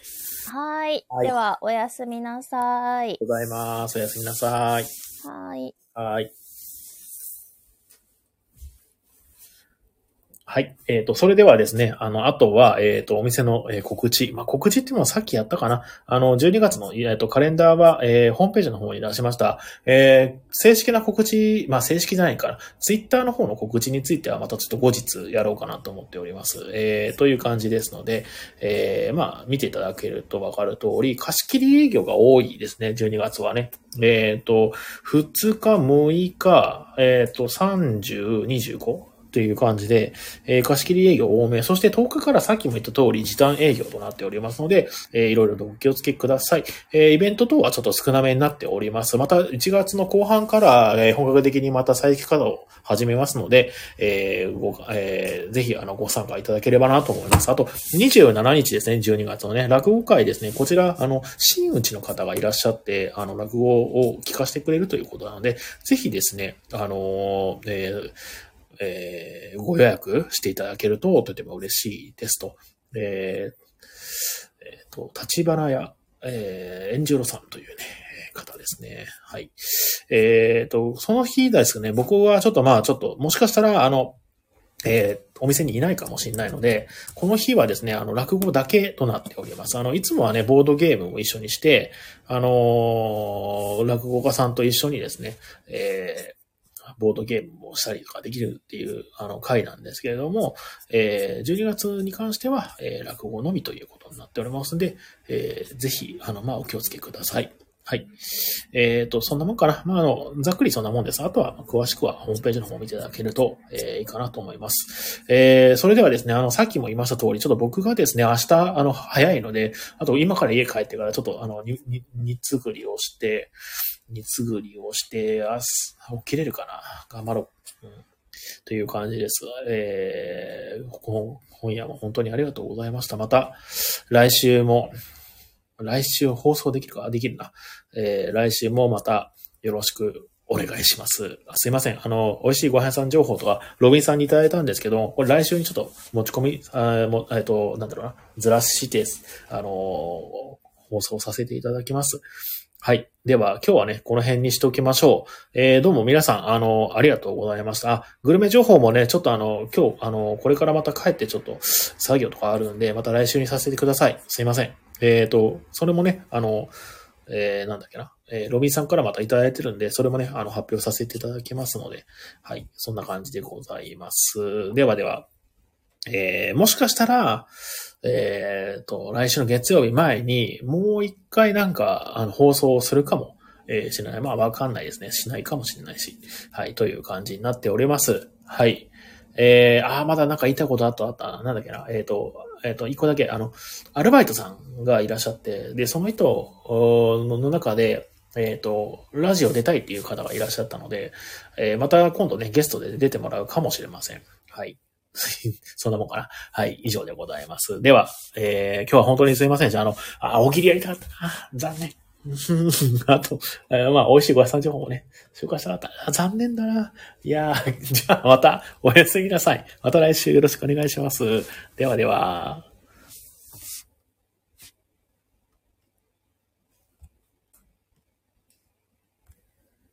はい。はいでは、おやすみなさい。ございます。おやすみなさい。はい。はい。はい。えっ、と、それではですね、あの、あとは、えっ、と、お店の、えー告知。まあ、告知っていうのはさっきやったかな。あの、12月の、えっ、と、カレンダーは、えーホームページの方に出しました。えー正式な告知、まあ、正式じゃないかな。ツイッターの方の告知については、またちょっと後日やろうかなと思っております。えーという感じですので、えーまあ、見ていただけるとわかる通り、貸し切り営業が多いですね、12月はね。えっ、と、2日、6日、えっ、と、30、25? という感じで、えー貸し切り営業多め、そして10日からさっきも言った通り時短営業となっておりますので、えーいろいろとお気をつけください。えーイベント等はちょっと少なめになっております。また1月の後半から、えー本格的にまた再起稼働を始めますので、えーごえーぜひあのご参加いただければなと思います。あと、27日ですね、12月のね、落語会ですね、こちら、あの、真打ちの方がいらっしゃって、あの、落語を聞かせてくれるということなので、ぜひですね、あのーえーえーご予約していただけるととても嬉しいですと。えーえーと、立花屋、えー、エンジュロさんというね、方ですね。はい。えっ、と、その日ですね、僕はちょっとまあ、ちょっと、もしかしたら、あの、えーお店にいないかもしれないので、この日はですね、あの、落語だけとなっております。あの、いつもはね、ボードゲームも一緒にして、あのー落語家さんと一緒にですね、えーボードゲームをしたりとかできるっていう、あの、回なんですけれども、えー12月に関しては、えー落語のみということになっておりますので、えーぜひ、あの、まあ、お気をつけください。はい。えっ、と、そんなもんかな。まあ、あの、ざっくりそんなもんです。あとは、詳しくはホームページの方を見ていただけると、えーいいかなと思います。えーそれではですね、あの、さっきも言いました通り、ちょっと僕がですね、明日、あの、早いので、あと今から家帰ってから、ちょっと、あの、に、に、煮作りをして、煮作りをして、あす、起きれるかな？頑張ろう。うんという感じです。えー、こ今夜も本当にありがとうございました。また、来週も、来週放送できるか？できるな。えー、来週もまたよろしくお願いします。あすいません。あの、美味しいご飯屋さん情報とか、ロビンさんにいただいたんですけど、これ来週にちょっと持ち込み、あもえっと、なんだろうな、ずらして、あのー放送させていただきます。はい。では、今日はね、この辺にしておきましょう。えー、どうも皆さん、あの、ありがとうございました。あグルメ情報もね、ちょっとあの、今日、あの、これからまた帰ってちょっと作業とかあるんで、また来週にさせてください。すいません。えっ、と、それもね、あの、えー、なんだっけな。えーロビンさんからまたいただいてるんで、それもね、あの、発表させていただきますので、はい。そんな感じでございます。ではでは、えー、もしかしたら、えー、と、来週の月曜日前に、もう一回なんか、あの、放送するかも、えーしない。まあ、わかんないですね。しないかもしれないし。はい。という感じになっております。はい。えー、あ、まだなんか言いたいことあった、あった。なんだっけな。えっ、と、えっ、と、一個だけ、あの、アルバイトさんがいらっしゃって、で、その人の中で、えっ、と、ラジオ出たいっていう方がいらっしゃったので、えーまた今度ね、ゲストで出てもらうかもしれません。はい。そんなもんかな。はい、以上でございます。では、えー今日は本当にすいません。じゃあ、あの、あ、大喜利やりたかったな。残念。あと、えーまあ、美味しいご飯さん情報もね、紹介したかった。残念だな。いやー、じゃあまたおやすみなさい。また来週よろしくお願いします。ではでは。